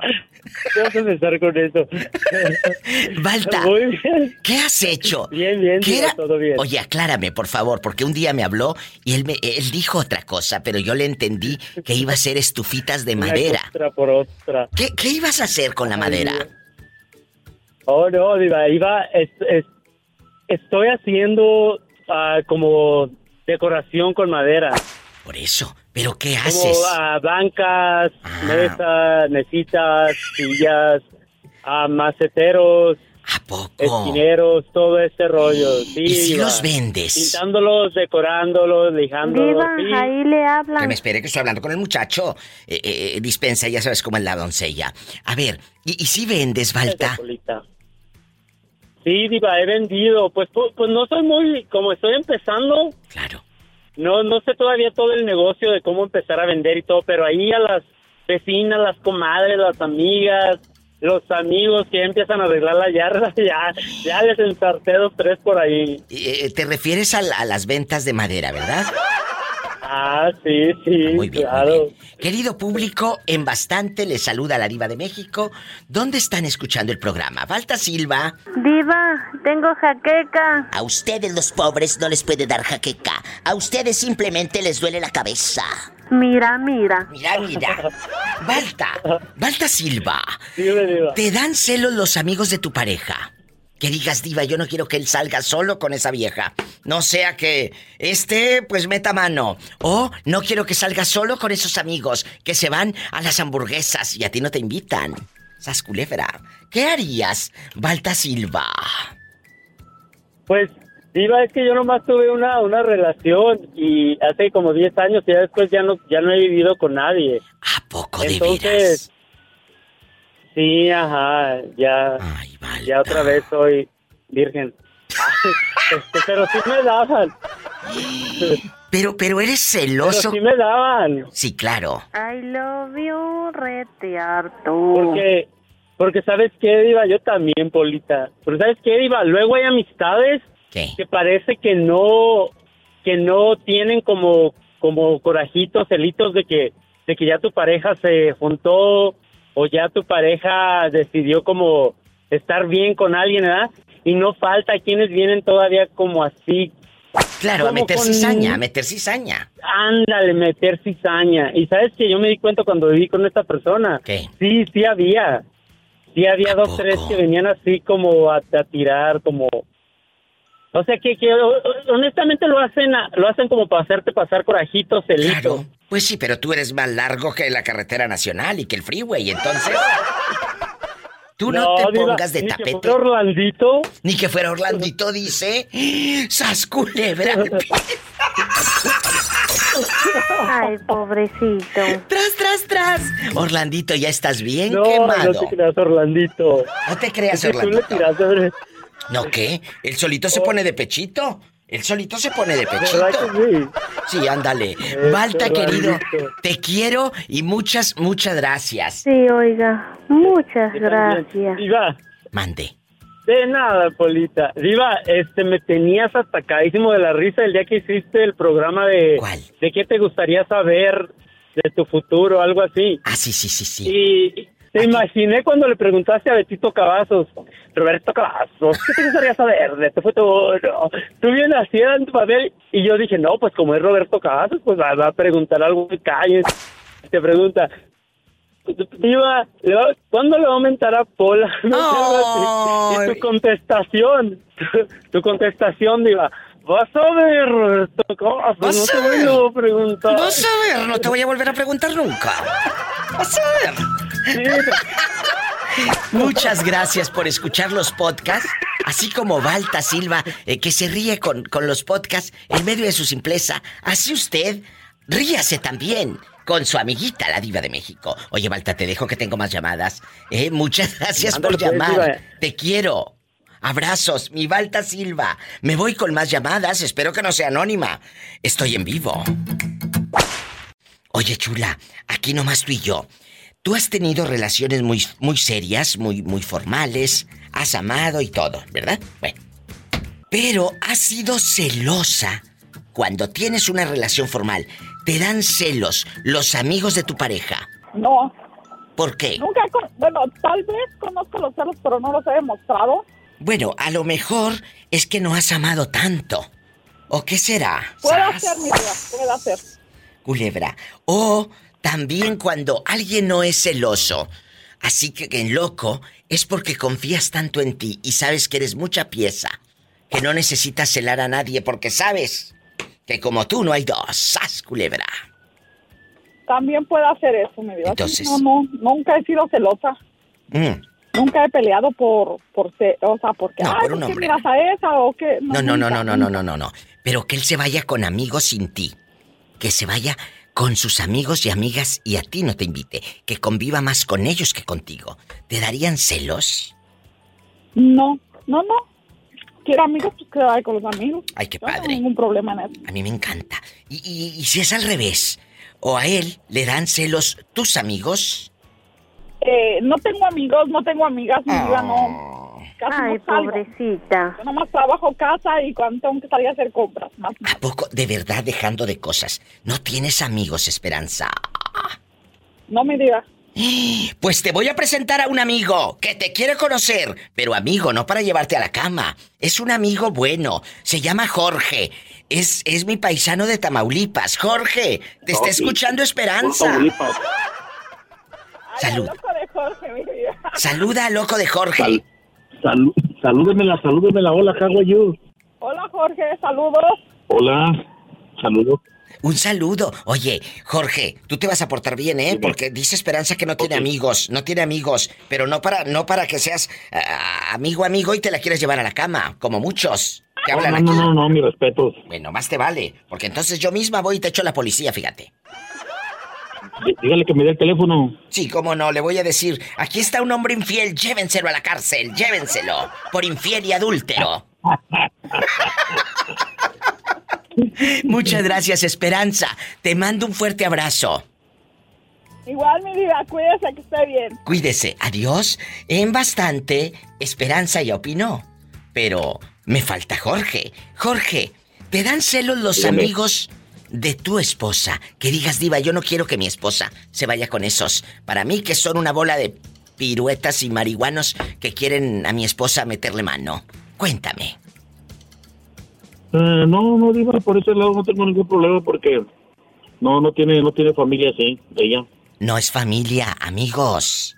¿Qué vas a empezar con eso? Balta, Muy bien. ¿qué has hecho? Bien, bien, ¿Qué Diva, era? todo bien. Oye, aclárame, por favor, porque un día me habló y él, me, él dijo otra cosa, pero yo le entendí que iba a hacer estufitas de Una madera. Otra por otra. ¿Qué, qué ibas a hacer con la madera? Oh, no, Diva, iba, es- es- estoy haciendo ah, como decoración con madera. Por eso, ¿pero qué Como haces? ah, bancas, mesas, mesitas, sillas, ah, maceteros, esquineros, todo ese rollo. Sí, ¿Y si los vendes? Pintándolos, decorándolos, lijándolos. Diva, sí. ahí le Que hablan. me espere que estoy hablando con el muchacho. Eh, eh, dispensa, ya sabes cómo es la doncella. A ver, ¿y, y si vendes, Balta? Sí, Diva, he vendido. Pues, pu- pues, no soy muy. Como estoy empezando. Claro. No, no sé todavía todo el negocio de cómo empezar a vender y todo, pero ahí a las vecinas, las comadres, las amigas, los amigos que empiezan a arreglar la yarda, ya, ya les ensarté dos, tres por ahí. Eh, te refieres a las ventas de madera, ¿verdad? Ah, sí, sí, muy bien, claro. muy bien. Querido público, en bastante les saluda la diva de México. ¿Dónde están escuchando el programa? Balta Silva. Diva, tengo jaqueca. A ustedes los pobres no les puede dar jaqueca. A ustedes simplemente les duele la cabeza. Mira, mira. Mira, mira. Balta, Balta Silva. Dime, Diva. ¿Te dan celos los amigos de tu pareja? Que digas, diva, yo no quiero que él salga solo con esa vieja. No sea que este, pues meta mano. O no quiero que salga solo con esos amigos que se van a las hamburguesas y a ti no te invitan. Sas culebra. ¿Qué harías, Balta Silva? Pues, Diva, es que yo nomás tuve una, una relación y hace como 10 años y ya después ya no, ya no he vivido con nadie. ¿A poco de Entonces, sí, ajá, ya, ya otra vez soy virgen. Este, pero sí me daban. Pero, pero eres celoso. Pero sí me daban. Sí, claro. I love you, rete harto. Porque, porque ¿sabes qué, Diva? Yo también, Polita. Pero ¿sabes qué, Diva? Luego hay amistades que parece que no, que no tienen como, como corajitos, celitos de que, de que ya tu pareja se juntó o ya tu pareja decidió como estar bien con alguien, ¿verdad? Y no falta quienes vienen todavía como así. Claro, a meter con- cizaña, a meter cizaña. Ándale, meter cizaña. Y sabes que yo me di cuenta cuando viví con esta persona. ¿Qué? Sí, sí había. Sí había dos, tres que venían así como a, a tirar, como... O sea, que, que honestamente lo hacen a- lo hacen como para hacerte pasar corajitos, celitos. Pues sí, pero tú eres más largo que la carretera nacional y que el freeway, entonces. Tú no, te Diva, pongas de ni que tapete. fuera Orlandito. Ni que fuera Orlandito, dice. ¡Sas culebra! Ay, pobrecito. ¡Tras, tras, tras! Orlandito, ya estás bien No, quemado. no te creas, Orlandito. No te creas, Es que tú le Orlandito. ¿No qué? ¿El solito se pone de pechito? El solito se pone de pechito. ¿Verdad que sí? Sí, ándale. Balta, querido, Orlandito. te quiero y muchas, muchas gracias. Sí, oiga. Muchas gracias. Diva. Mande. De nada, Polita. Diva, este, me tenías atacadísimo de la risa el día que hiciste el programa de... ¿De qué te gustaría saber de tu futuro, algo así? Ah, sí, sí, sí, sí. Y te imaginé cuando le preguntaste a Betito Cavazos, Roberto Cavazos, ¿qué te gustaría saber de tu futuro? Tú vienes así en tu papel y yo dije, no, pues como es Roberto Cavazos, pues va, va a preguntar algo que calles. Te pregunta, Diva, ¿cuándo le va a aumentar a Pola? Así. Y tu contestación, tu contestación, Diva. Vas a ver, tocó- Vas no a te voy a preguntar. Vas a ver, no te voy a volver a preguntar nunca. Vas a ver. Muchas gracias por escuchar los podcasts, así como Balta Silva, eh, que se ríe con, con los podcasts en medio de su simpleza. Así usted, ríase también con su amiguita, la diva de México. Oye, Balta, te dejo que tengo más llamadas. Eh, muchas gracias por pues, llamar. Te quiero. Abrazos, mi Balta Silva. Me voy con más llamadas, espero que no sea anónima. Estoy en vivo. Oye, chula, aquí nomás tú y yo. Tú has tenido relaciones muy, muy serias, muy, muy formales, has amado y todo, ¿verdad? Bueno. Pero has sido celosa cuando tienes una relación formal. ¿Te dan celos los amigos de tu pareja? No, ¿Por qué? nunca, bueno, tal vez conozco los celos, pero no los he demostrado. Bueno, a lo mejor es que no has amado tanto. ¿O qué será? Puede ser, mi vida, puede ser. Culebra. O también cuando alguien no es celoso. Así que en loco es porque confías tanto en ti y sabes que eres mucha pieza. Que no necesitas celar a nadie porque sabes que como tú no hay dos. ¡Sas, culebra! También puede hacer eso, mi vida. Entonces- No, no, nunca he sido celosa. Mm. Nunca he peleado por, por ser, o sea, porque, No, ay, por un ¿por qué hombre. miras a esa o qué? No, no, no, no, no, no, no, no, no. Pero que él se vaya con amigos sin ti. Que se vaya con sus amigos y amigas y a ti no te invite. Que conviva más con ellos que contigo. ¿Te darían celos? No, no, no. Quiero amigos, pues que vaya con los amigos. Ay, qué No tengo padre. ningún problema en eso. A mí me encanta. Y, y- y si es al revés, o a él le dan celos tus amigos, Eh, no tengo amigos, no tengo amigas, mi vida no. Casi Ay, no salgo. pobrecita. Yo nomás trabajo casa y cuando tengo que salir a hacer compras. Más. ¿a poco de verdad dejando de cosas? ¿No tienes amigos, Esperanza? No me digas. Pues te voy a presentar a un amigo que te quiere conocer, pero amigo, no para llevarte a la cama. Es un amigo bueno, se llama Jorge. Es, es mi paisano de Tamaulipas. Jorge, te está escuchando Esperanza. Tamaulipas. Salud. Loco de Jorge, mi vida. Saluda al loco de Jorge. Salú- salúdemela, salúdemela. Hola, how are you? Hola Jorge, saludos. Hola, saludos. Un saludo. Oye, Jorge, tú te vas a portar bien, ¿eh? Porque dice Esperanza que no tiene amigos, no tiene amigos, pero no para, no para que seas ah, amigo amigo y te la quieres llevar a la cama, como muchos que No, hablan no, aquí. no, no, no, mis respetos. Bueno, más te vale, porque entonces yo misma voy y te echo a la policía, fíjate. Dí- Dígale que me dé el teléfono. Sí, cómo no, le voy a decir, aquí está un hombre infiel, llévenselo a la cárcel, llévenselo, por infiel y adúltero. Muchas gracias, Esperanza. Te mando un fuerte abrazo. Igual mi vida, cuídese que esté bien. Cuídese, adiós. En bastante, Esperanza ya opinó. Pero me falta Jorge. Jorge, ¿te dan celos los Dígame. amigos de tu esposa? Que digas, diva, yo no quiero que mi esposa se vaya con esos. Para mí que son una bola de piruetas y marihuanos que quieren a mi esposa meterle mano. Cuéntame. Eh, no, no, Diva, por ese lado no tengo ningún problema porque no, no tiene, no tiene familia así, ella. No es familia, amigos.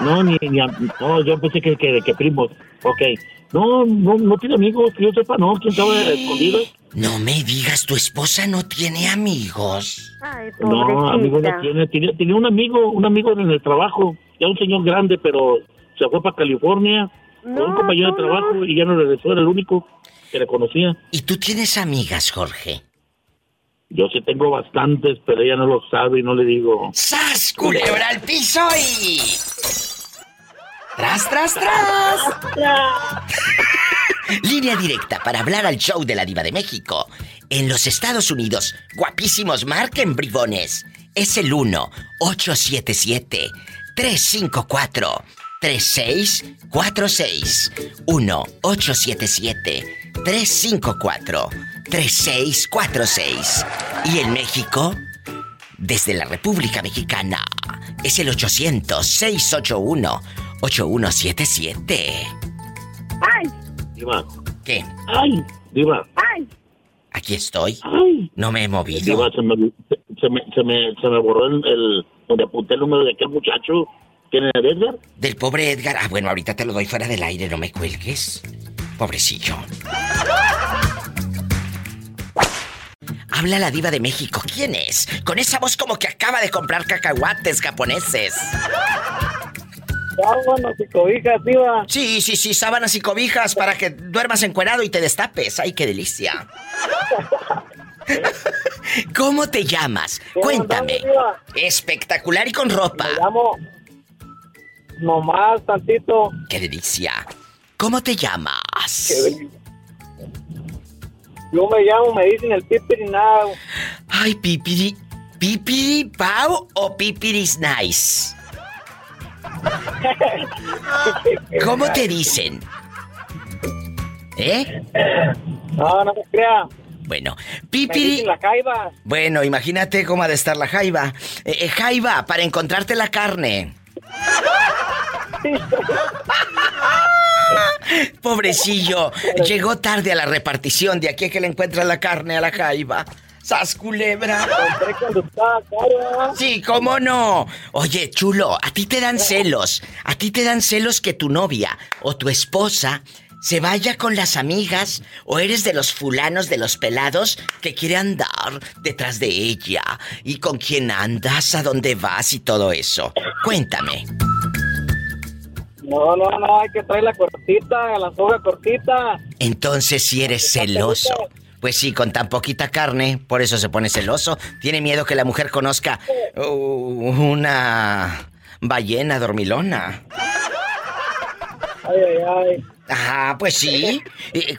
No, ni, ni no, yo pensé que, que, que primos. Ok. No, no, no tiene amigos, que yo sepa, no, quién sabe, escondido. No me digas, tu esposa no tiene amigos. Ay, No, amigo no tiene, tenía, tenía un amigo, un amigo en el trabajo, ya un señor grande, pero se fue para California, con un No, compañero de trabajo y ya no regresó, era el único que le conocía. ¿Y tú tienes amigas, Jorge? Yo sí tengo bastantes, pero ella no lo sabe y no le digo. ¡Sas, culebra al piso y... ¡Tras, tras, tras! Línea directa para hablar al show de la diva de México. En los Estados Unidos, guapísimos, marquen bribones. Es el 1-877-354-3646. 1-877-354-3646. Y en México, desde la República Mexicana, es el 800-681-8177. ¡Ay! Diva. ¿Qué? ¡Ay! Diva. ¡Ay! Aquí estoy. ¡Ay! No me he movido. Diva, se me, se, me, se, me, se me borró el, el, donde apunté el número de aquel muchacho. ¿Quién era Edgar? Del pobre Edgar. Ah, bueno, ahorita te lo doy fuera del aire, no me cuelgues. Pobrecillo. Habla la diva de México. ¿Quién es? Con esa voz como que acaba de comprar cacahuates japoneses. Sábanas y cobijas, diva. Sí, sí, sí, sábanas y cobijas para que duermas encuerado y te destapes. ¡Ay, qué delicia! ¿Cómo te llamas? Cuéntame. Espectacular y con ropa. Me llamo nomás tantito. ¡Qué delicia! ¿Cómo te llamas? Yo me llamo, me dicen el Pipiri Now. Ay, Pipiri. ¿Pipiri Pau o Pipiris Nice? ¿Cómo te dicen? ¿Eh? No, no me crea. Bueno, Me Pipiri. dicen la jaiba. Bueno, imagínate cómo ha de estar la jaiba. Eh, eh, jaiba, para encontrarte la carne. Pobrecillo, llegó tarde a la repartición. De aquí a que le encuentra la carne a la jaiba. ¡Sas culebra! Sí, cómo no. Oye, chulo, a ti te dan celos. A ti te dan celos que tu novia o tu esposa se vaya con las amigas o eres de los fulanos de los pelados que quiere andar detrás de ella y con quién andas, a dónde vas y todo eso. Cuéntame. No, no, no, hay que traer la cortita, la soga cortita. Entonces si eres celoso. Pues sí, con tan poquita carne, por eso se pone celoso. Tiene miedo que la mujer conozca uh, una ballena dormilona. Ay, ay, ay. Ah, pues sí.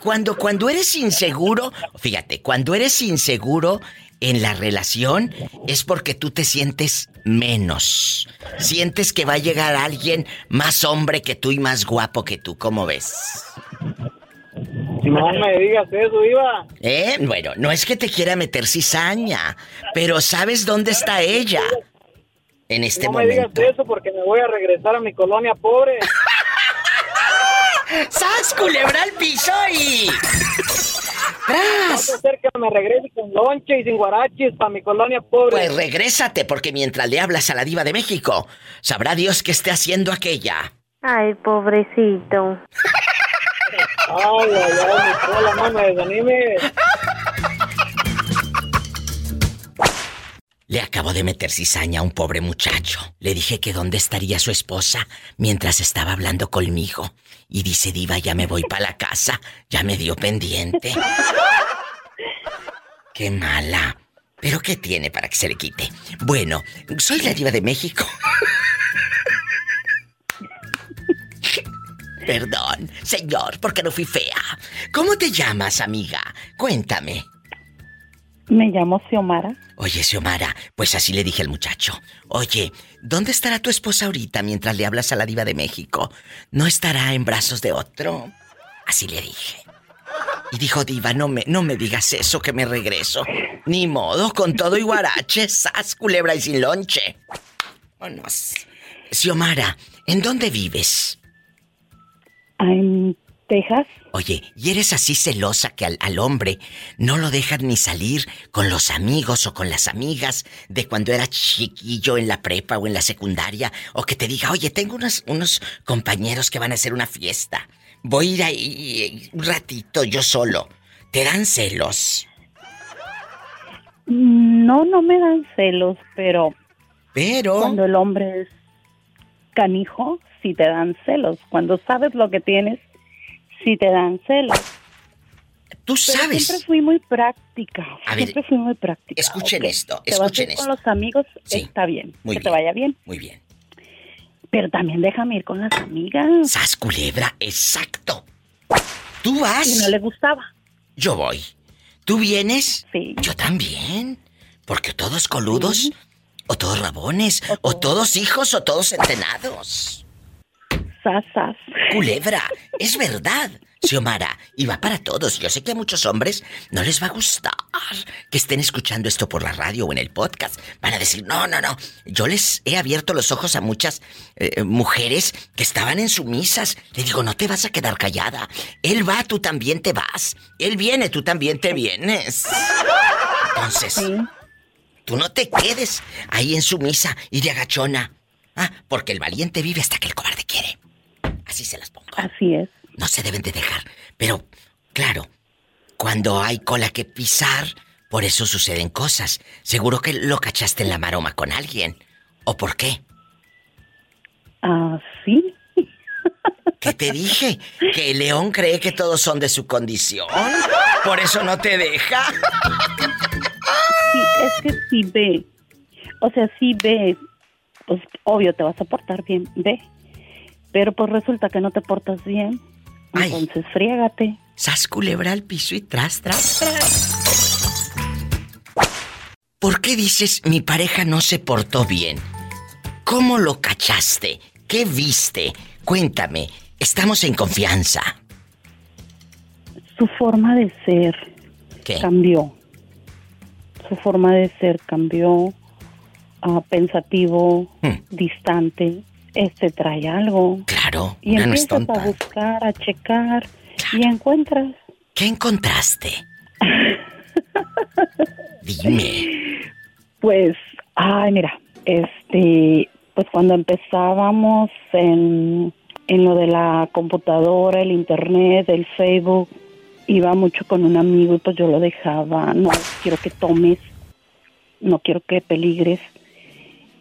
Cuando, cuando eres inseguro, fíjate, cuando eres inseguro en la relación es porque tú te sientes menos. Sientes que va a llegar alguien más hombre que tú y más guapo que tú, ¿cómo ves? No me digas eso, Iba. ¿Eh? Bueno, no es que te quiera meter cizaña, pero ¿sabes dónde está ella? En este no me momento. digas eso porque me voy a regresar a mi colonia pobre. ¡Sas, culebra al piso y... Vas a hacer que me regrese con lonche y sin guaraches para mi colonia pobre. Pues regrésate, porque mientras le hablas a la diva de México, sabrá Dios qué esté haciendo aquella. Ay, pobrecito. Ay, ay, ay, mi cola, no me desanime. Le acabo de meter cizaña a un pobre muchacho. Le dije que dónde estaría su esposa mientras estaba hablando conmigo. Y dice, diva, ya me voy para la casa. Ya me dio pendiente. Qué mala. ¿Pero qué tiene para que se le quite? Bueno, soy la diva de México. Perdón, señor, porque no fui fea. ¿Cómo te llamas, amiga? Cuéntame. Me llamo Xiomara. Oye, Xiomara, pues así le dije al muchacho. Oye, ¿dónde estará tu esposa ahorita mientras le hablas a la diva de México? ¿No estará en brazos de otro? Así le dije. Y dijo, diva, no me, no me digas eso, que me regreso. Ni modo, con todo y guarache, sas, culebra y sin lonche. Vámonos. Xiomara, ¿en dónde vives? En Texas. Oye, ¿y eres así celosa que al, al hombre no lo dejan ni salir con los amigos o con las amigas de cuando era chiquillo en la prepa o en la secundaria? O que te diga, oye, tengo unos, unos compañeros que van a hacer una fiesta. Voy a ir ahí un ratito yo solo. ¿Te dan celos? No, no me dan celos, pero. Pero. Cuando el hombre es canijo, sí te dan celos. Cuando sabes lo que tienes, sí te dan celos. Tú Pero sabes. Siempre fui muy práctica. A ver, siempre fui muy práctica. escuchen esto, te vas a escuchen ir esto. con los amigos, Sí, está bien. muy que te vaya bien. Muy bien. Pero también déjame ir con las amigas. Sas culebra, exacto. Tú vas. Y no le gustaba. Yo voy. ¿Tú vienes? Sí. Yo también. Porque todos coludos, o todos rabones, o todos hijos, o todos entrenados. Sasas. Culebra, es verdad. Xiomara, y va para todos. Yo sé que a muchos hombres no les va a gustar que estén escuchando esto por la radio o en el podcast. Van a decir, no, no, no. Yo les he abierto los ojos a muchas eh, mujeres que estaban en sumisas. Le digo, no te vas a quedar callada. Él va, tú también te vas. Él viene, tú también te vienes. Entonces, Tú no te quedes ahí en su misa y de agachona. Ah, porque el valiente vive hasta que el cobarde quiere. Así se las pongo. Así es. No se deben de dejar. Pero, claro, cuando hay cola que pisar, por eso suceden cosas. Seguro que lo cachaste en la maroma con alguien. ¿O por qué? Ah, sí. ¿Qué te dije? Que el león cree que todos son de su condición. Por eso no te deja. Sí, es que sí ve. O sea, sí ve. Pues obvio te vas a portar bien, ve. Pero pues resulta que no te portas bien. Entonces friégate. Sas culebra al piso y tras, tras, tras. ¿Por qué dices mi pareja no se portó bien? ¿Cómo lo cachaste? ¿Qué viste? Cuéntame. Estamos en confianza. Su forma de ser ¿Qué? cambió. Su forma de ser cambió. ah, pensativo, distante. Este trae algo. Claro, Y una no es empiezas tonta. a buscar, a checar y encuentras. ¿Qué encontraste? Dime. Pues, ay, mira, este, pues cuando empezábamos en, en lo de la computadora, el internet, el Facebook, iba mucho con un amigo y pues yo lo dejaba, no quiero que tomes, no quiero que peligres.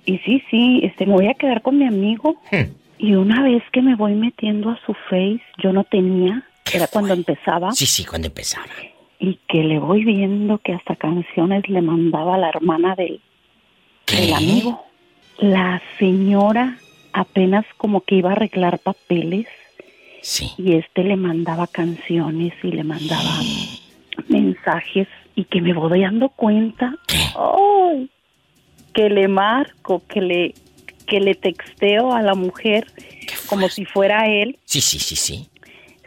Y sí, sí, este, me voy a quedar con mi amigo. Y una vez que me voy metiendo a su face, yo no tenía, era cuando empezaba. Sí, sí, cuando empezaba. Y que le voy viendo que hasta canciones le mandaba a la hermana del, del amigo. La señora apenas como que iba a arreglar papeles. Sí. Y este le mandaba canciones y le mandaba mensajes y que me voy dando cuenta. ¡ay! Que le marco, que le que le texteo a la mujer como si fuera él. Sí, sí, sí, sí.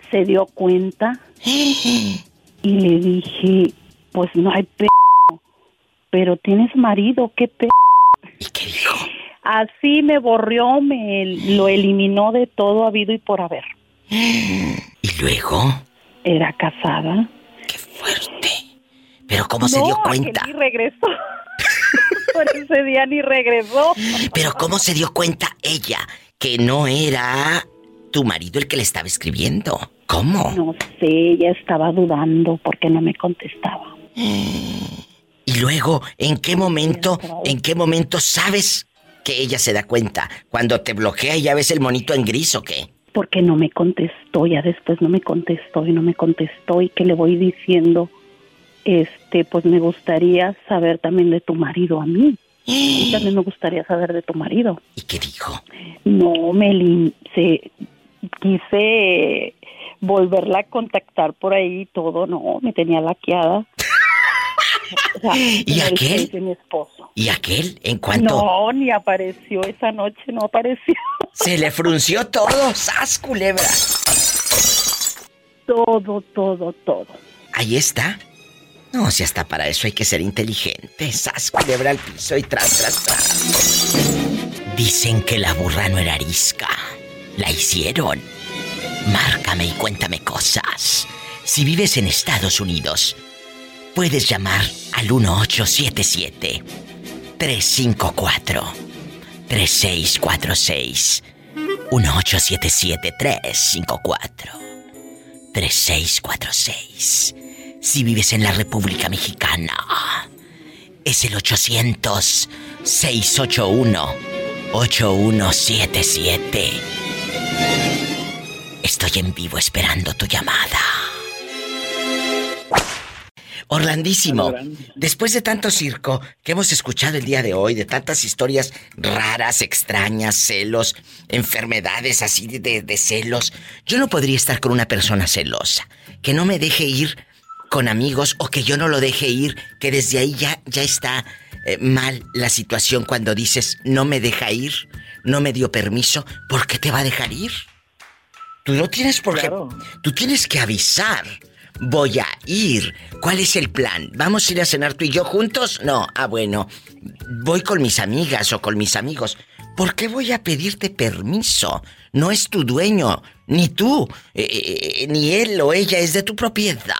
Se dio cuenta y le dije, pues no hay p pero tienes marido, qué p ¿Y qué dijo? Así me borrió, me lo eliminó de todo habido y por haber. ¿Y luego? Era casada. ¿Pero cómo se dio cuenta? ni regresó. Por ese día ni regresó. Pero ¿cómo se dio cuenta ella que no era tu marido el que le estaba escribiendo? ¿Cómo? No sé, ella estaba dudando porque no me contestaba. Y luego, ¿en qué momento, en qué momento sabes que ella se da cuenta? Cuando te bloquea y ya ves el monito en gris o qué? Porque no me contestó, ya después no me contestó y no me contestó y que le voy diciendo, este, pues me gustaría saber también de tu marido a mí. Y también me gustaría saber de tu marido. ¿Y qué dijo? No, me se, quise volverla a contactar por ahí y todo, no, me tenía laqueada. O sea, ¿Y aquel? mi esposo. ¿Y aquel? ¿En cuanto No, ni apareció esa noche, no apareció. se le frunció todo? ¡Sas, culebra! Todo, todo, todo. Ahí está. No, si hasta para eso hay que ser inteligente. ¡Sas, culebra al piso y tras, tras, tras! Dicen que la burra no era arisca. La hicieron. Márcame y cuéntame cosas. Si vives en Estados Unidos, puedes llamar al 1877 354 3646 1877 354 3646 Si vives en la República Mexicana, es el 800 681 8177 Estoy en vivo esperando tu llamada. Orlandísimo, después de tanto circo que hemos escuchado el día de hoy, de tantas historias raras, extrañas, celos, enfermedades así de- de celos, yo no podría estar con una persona celosa, que no me deje ir con amigos o que yo no lo deje ir, que desde ahí ya, ya está eh, mal la situación cuando dices no me deja ir, no me dio permiso, ¿por qué te va a dejar ir? Tú no tienes por qué. Tú tienes que avisar. Voy a ir. ¿Cuál es el plan? ¿Vamos a ir a cenar tú y yo juntos? No. Ah, bueno. Voy con mis amigas o con mis amigos. ¿Por qué voy a pedirte permiso? No es tu dueño, ni tú, eh, eh, ni él o ella es de tu propiedad.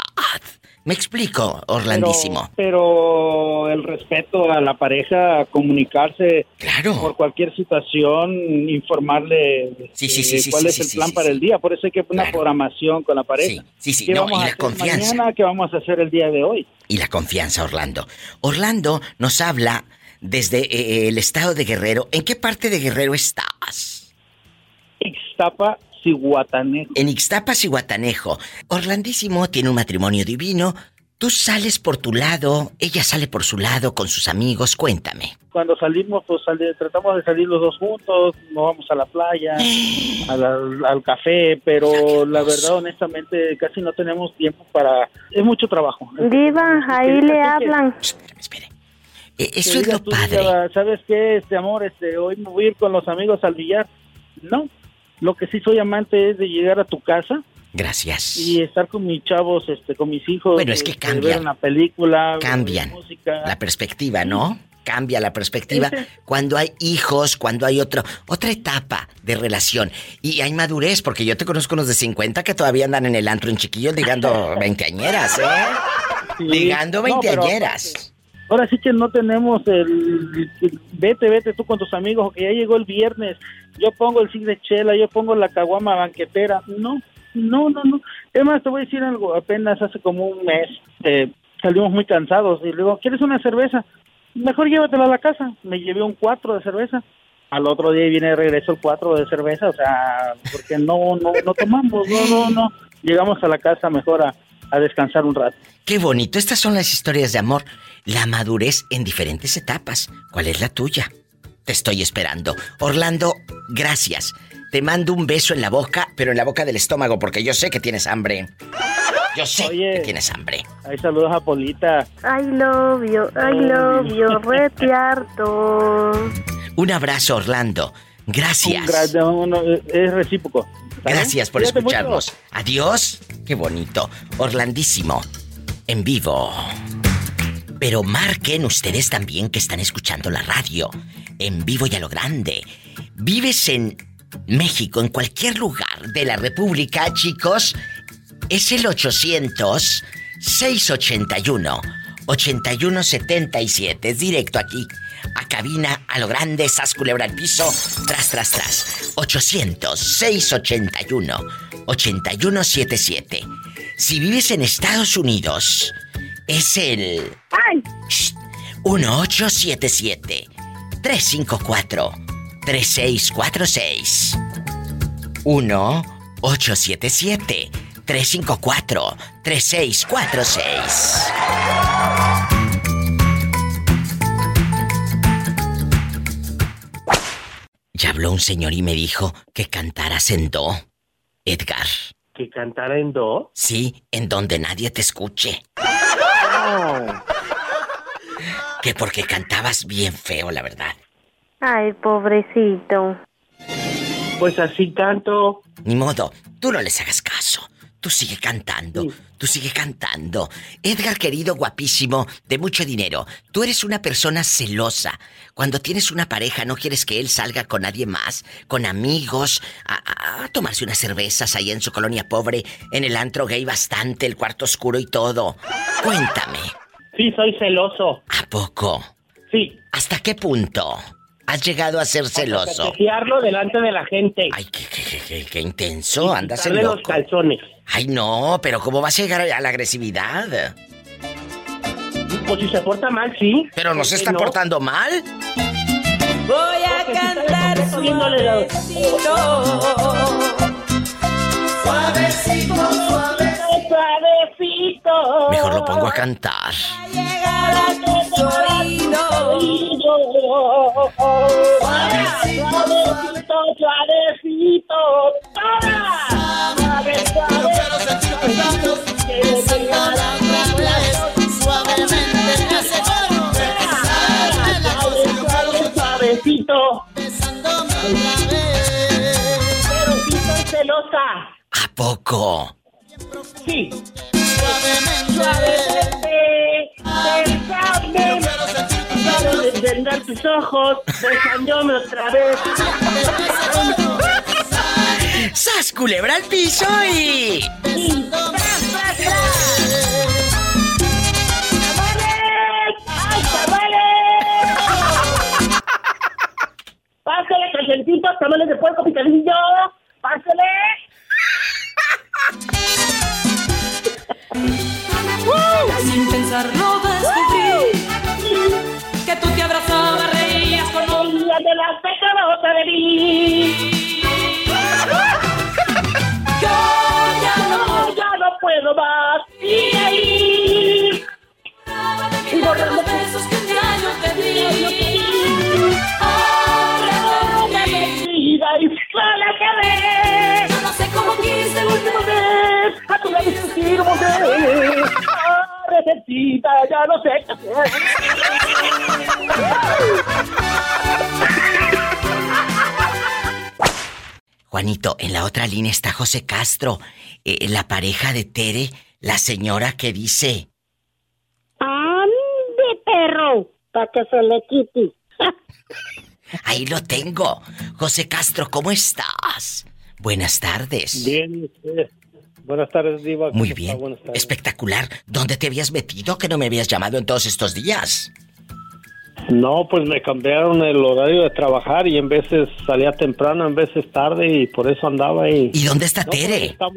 Me explico, Orlandísimo. Pero, pero el respeto a la pareja, comunicarse claro. por cualquier situación, informarle Sí, sí, eh, sí, sí, cuál es el plan para el día. Por eso hay que poner una programación con la pareja. Sí, sí, ¿Qué no, vamos y a la hacer confianza. Mañana, ¿Qué vamos a hacer el día de hoy? Y la confianza, Orlando. Orlando nos habla desde eh, el estado de Guerrero. ¿En qué parte de Guerrero estás? Ixtapa, Cihuatanejo. En Ixtapa, Cihuatanejo. Orlandísimo tiene un matrimonio divino. Tú sales por tu lado, ella sale por su lado con sus amigos. Cuéntame. Cuando salimos, pues sali- tratamos de salir los dos juntos, nos vamos a la playa, a la- al café, pero la verdad, honestamente, casi no tenemos tiempo para... Es mucho trabajo. Diva, ahí le hablan. Eh, eso Que es lo tú, padre. ¿Sabes qué, este amor? Este, hoy me voy a ir con los amigos al billar. No, lo que sí soy amante es de llegar a tu casa Gracias. y estar con mis chavos, este, con mis hijos. Bueno, es que este, cambian. Ver una película. ver Cambian. música. La perspectiva, ¿no? Cambia la perspectiva cuando hay hijos, cuando hay otro, otra etapa de relación. Y hay madurez, porque yo te conozco unos de 50 que todavía andan en el antro en chiquillos ligando veinteañeras, ¿eh? Sí. Ligando No, veinteañeras. Ahora sí que no tenemos el, vete, vete tú con tus amigos, que ya llegó el viernes, yo pongo el cig de chela, yo pongo la caguama banquetera. No, no, no, no. Es más, te voy a decir algo, apenas hace como un mes eh, salimos muy cansados y luego, ¿quieres una cerveza? Mejor llévatela a la casa. Me llevé un cuatro de cerveza. Al otro día viene de regreso el cuatro de cerveza, o sea, porque no, no, no tomamos, no, no, no. Llegamos a la casa mejor a, a descansar un rato. Qué bonito, estas son las historias de amor. La madurez en diferentes etapas. ¿Cuál es la tuya? Te estoy esperando. Orlando, gracias. Te mando un beso en la boca, pero en la boca del estómago, porque yo sé que tienes hambre. Yo sé que tienes hambre. Ahí saludos a Polita. I love you, I love you, retiarto. Un abrazo, Orlando. Gracias. Es recíproco. Gracias por Cuídate escucharnos. mucho. Adiós. Qué bonito. Orlandísimo. En vivo. Pero marquen ustedes también que están escuchando la radio. En vivo y a lo grande. ¿Vives en México, en cualquier lugar de la República, chicos? Es el 800-681-8177. Es directo aquí. A cabina, a lo grande, sas culebra al piso, tras, tras, tras. 800-681-8177. Si vives en Estados Unidos, es el 1877 354 3646. 1-877 354 3646. Ya habló un señor y me dijo que cantaras en do. Edgar. ¿Que cantara en do? Sí, en donde nadie te escuche. Que porque cantabas bien feo, la verdad. Ay, pobrecito. Pues así canto. Ni modo, tú no les hagas caso. Tú sigue cantando, tú sigue cantando. Edgar, querido, guapísimo, de mucho dinero, tú eres una persona celosa. Cuando tienes una pareja no quieres que él salga con nadie más, con amigos, a, tomarse unas cervezas ahí en su colonia pobre, en el antro gay bastante, el cuarto oscuro y todo. Cuéntame, Sí, soy celoso. ¿a poco? Sí. ¿Hasta qué punto has llegado a ser celoso? Fiarlo delante de la gente. Ay, qué, qué, qué, qué- qué intenso, andas en los calzones. Ay, no, pero ¿cómo vas a llegar a la agresividad? Pues si se porta mal, sí. Pero no ¿Por se está no? portando mal. Voy a cantar suavecito. Suavecito, suavecito, Mejor lo pongo a cantar. Llegar a tus oídos. Suavecito, suavecito, suavecito. Suave, suave, Suavemente me hace Suavecito. Pero sí soy celosa. ¿A poco? Sí. Suavemente, besame. Quiero desvendar tus ojos, besándome otra vez. ¡Sas culebra al piso y... y ¡Ay, tamales! ¡Pásale, 300 tamales de puerco picadillo! ¡Pásale! Sin pensarlo descubrí que tú te abrazabas, reías con ella de la pecadota de mí. Yo ya no, ya no puedo más. Y ahí. Y borrando los besos que un día yo te di. Ahora me vida y sale que ver. Recetita, ya no sé qué hacer. Juanito, en la otra línea está José Castro, eh, la pareja de Tere, la señora que dice... ¡Ande, perro! Para que se le quite. Ahí lo tengo. José Castro, ¿cómo estás? Buenas tardes. Bien, usted. Buenas tardes, Diva. Muy bien. Espectacular. ¿Dónde te habías metido que no me habías llamado en todos estos días? No, pues me cambiaron el horario de trabajar y en veces salía temprano, en veces tarde y por eso andaba ahí. ¿Y dónde está no, Tere? Está...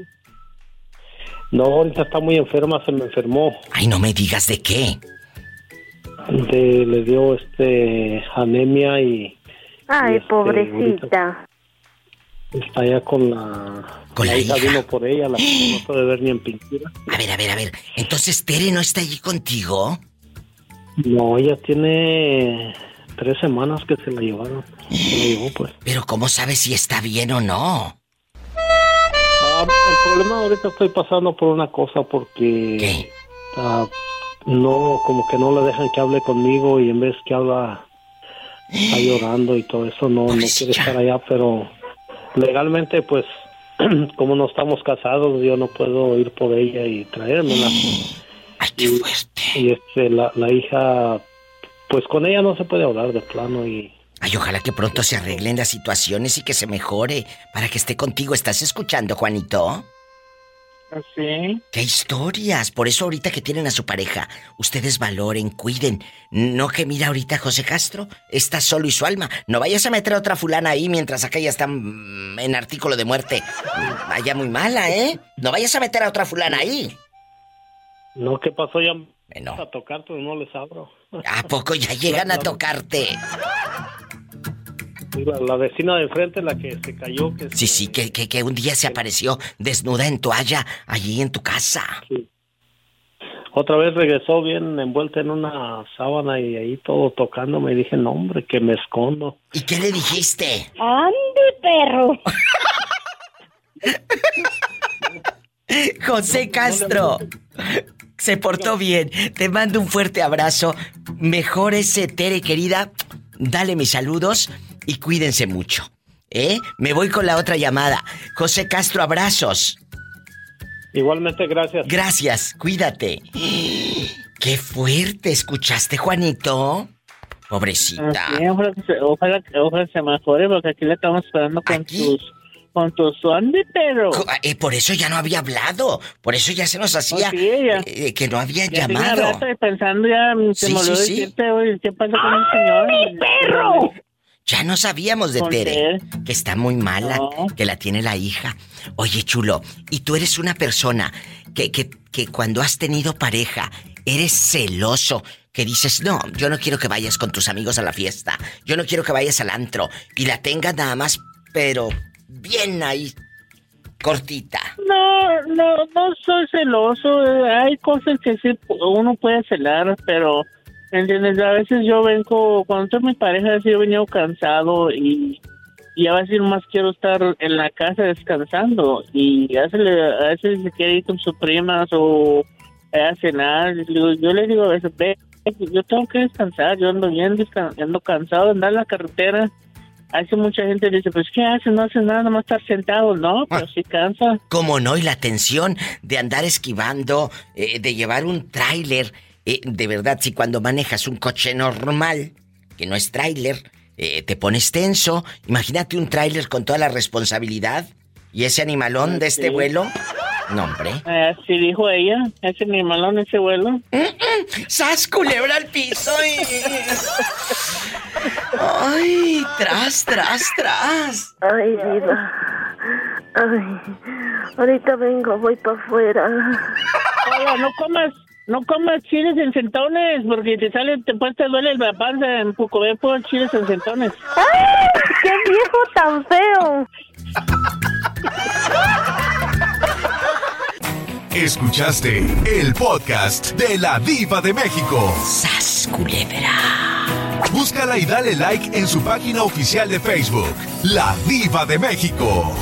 No, ahorita está muy enferma, se me enfermó. Ay, no me digas de qué. De, le dio este anemia y. Ay, y, este, pobrecita. Está allá con la. Con la, hija, hija. vino por ella, la no puede ver ni en pintura. A ver, a ver, a ver. Entonces Tere no está allí contigo. No, ella tiene tres semanas que se la llevaron. Se la llevó, pues. Pero ¿cómo sabes si está bien o no? Ah, el problema ahorita estoy pasando por una cosa porque ah, no, como que no le dejan que hable conmigo y en vez que habla está llorando y todo eso, no, no quiere estar allá, pero legalmente pues como no estamos casados yo no puedo ir por ella y traérmela. Ay, qué fuerte. Y este, la, la hija, pues con ella no se puede hablar de plano y Ay, ojalá que pronto se arreglen las situaciones y que se mejore para que esté contigo. ¿Estás escuchando, Juanito? Sí. ¡Qué historias! Por eso ahorita que tienen a su pareja, ustedes valoren, cuiden. No que mira ahorita José Castro, está solo y su alma. No vayas a meter a otra fulana ahí mientras aquella está mm, en artículo de muerte. Vaya muy mala, ¿eh? No vayas a meter a otra fulana ahí. No, ¿qué pasó? Ya bueno. a tocar, pero no les abro. ¿A poco ya llegan a tocarte? La, la, vecina de enfrente, la que se cayó. Que sí, sí, que, que, que, un día se apareció desnuda en toalla allí en tu casa. Sí. Otra vez regresó bien envuelta en una sábana y ahí todo tocando. Me dije, no, hombre, que me escondo. ¿Y qué le dijiste? ¡Ande, perro! José Castro. Se portó bien. Te mando un fuerte abrazo. Mejórese, Tere, querida. Dale mis saludos y cuídense mucho. ¿Eh? Me voy con la otra llamada. José Castro, abrazos. Igualmente, gracias. Gracias, cuídate. Qué fuerte, ¿escuchaste, Juanito? Pobrecita. Sí, ojalá, ojalá, ojalá se mejore porque aquí le estamos esperando con ¿Aquí? tus con tu pero eh, por eso ya no había hablado. Por eso ya se nos hacía Oh, sí, ya. eh, que no había ya llamado. rato pensando ya se Sí, me olvidó sí. decirte, oye, ¿qué pasa con el señor? ¡Mi perro! Ya no sabíamos de Tere, que está muy mala, No. que la tiene la hija. Oye, chulo, y tú eres una persona que, que, que cuando has tenido pareja, eres celoso, que dices, no, yo no quiero que vayas con tus amigos a la fiesta, yo no quiero que vayas al antro, y la tengas nada más, pero bien ahí, cortita. No, no, no soy celoso. eh, Hay cosas que sí uno puede celar, pero, ¿entiendes? A veces yo vengo, cuando estoy con mi pareja, así he venido cansado y, y a veces más quiero estar en la casa descansando. Y a veces, a veces se quiere ir con sus primas o a cenar. y digo- Yo le digo a veces, ve, yo tengo que descansar, yo ando bien, ando cansado de andar en la carretera. Hace mucha gente dice, pues, ¿qué hace? No hace nada, nomás estar sentado. No, pero sí cansa. ¿Cómo no? Y la tensión de andar esquivando, eh, de llevar un tráiler. Eh, de verdad, si cuando manejas un coche normal, que no es tráiler, eh, te pones tenso. Imagínate un tráiler con toda la responsabilidad y ese animalón de este Sí. vuelo. No, hombre. Así dijo ella, ese animalón, ese vuelo. ¡Sas, culebra al piso! Ay, tras, tras, tras. Ay, diva. Ay, ahorita vengo, voy para afuera. Hola, no comas, no comas chiles en centones, porque te sale, te, pues, te duele la panza en comer por chiles en centones. ¡Ay! ¡Qué viejo tan feo! Escuchaste el podcast de la Diva de México. ¡Sas, culebra! Búscala y dale like en su página oficial de Facebook, La Diva de México.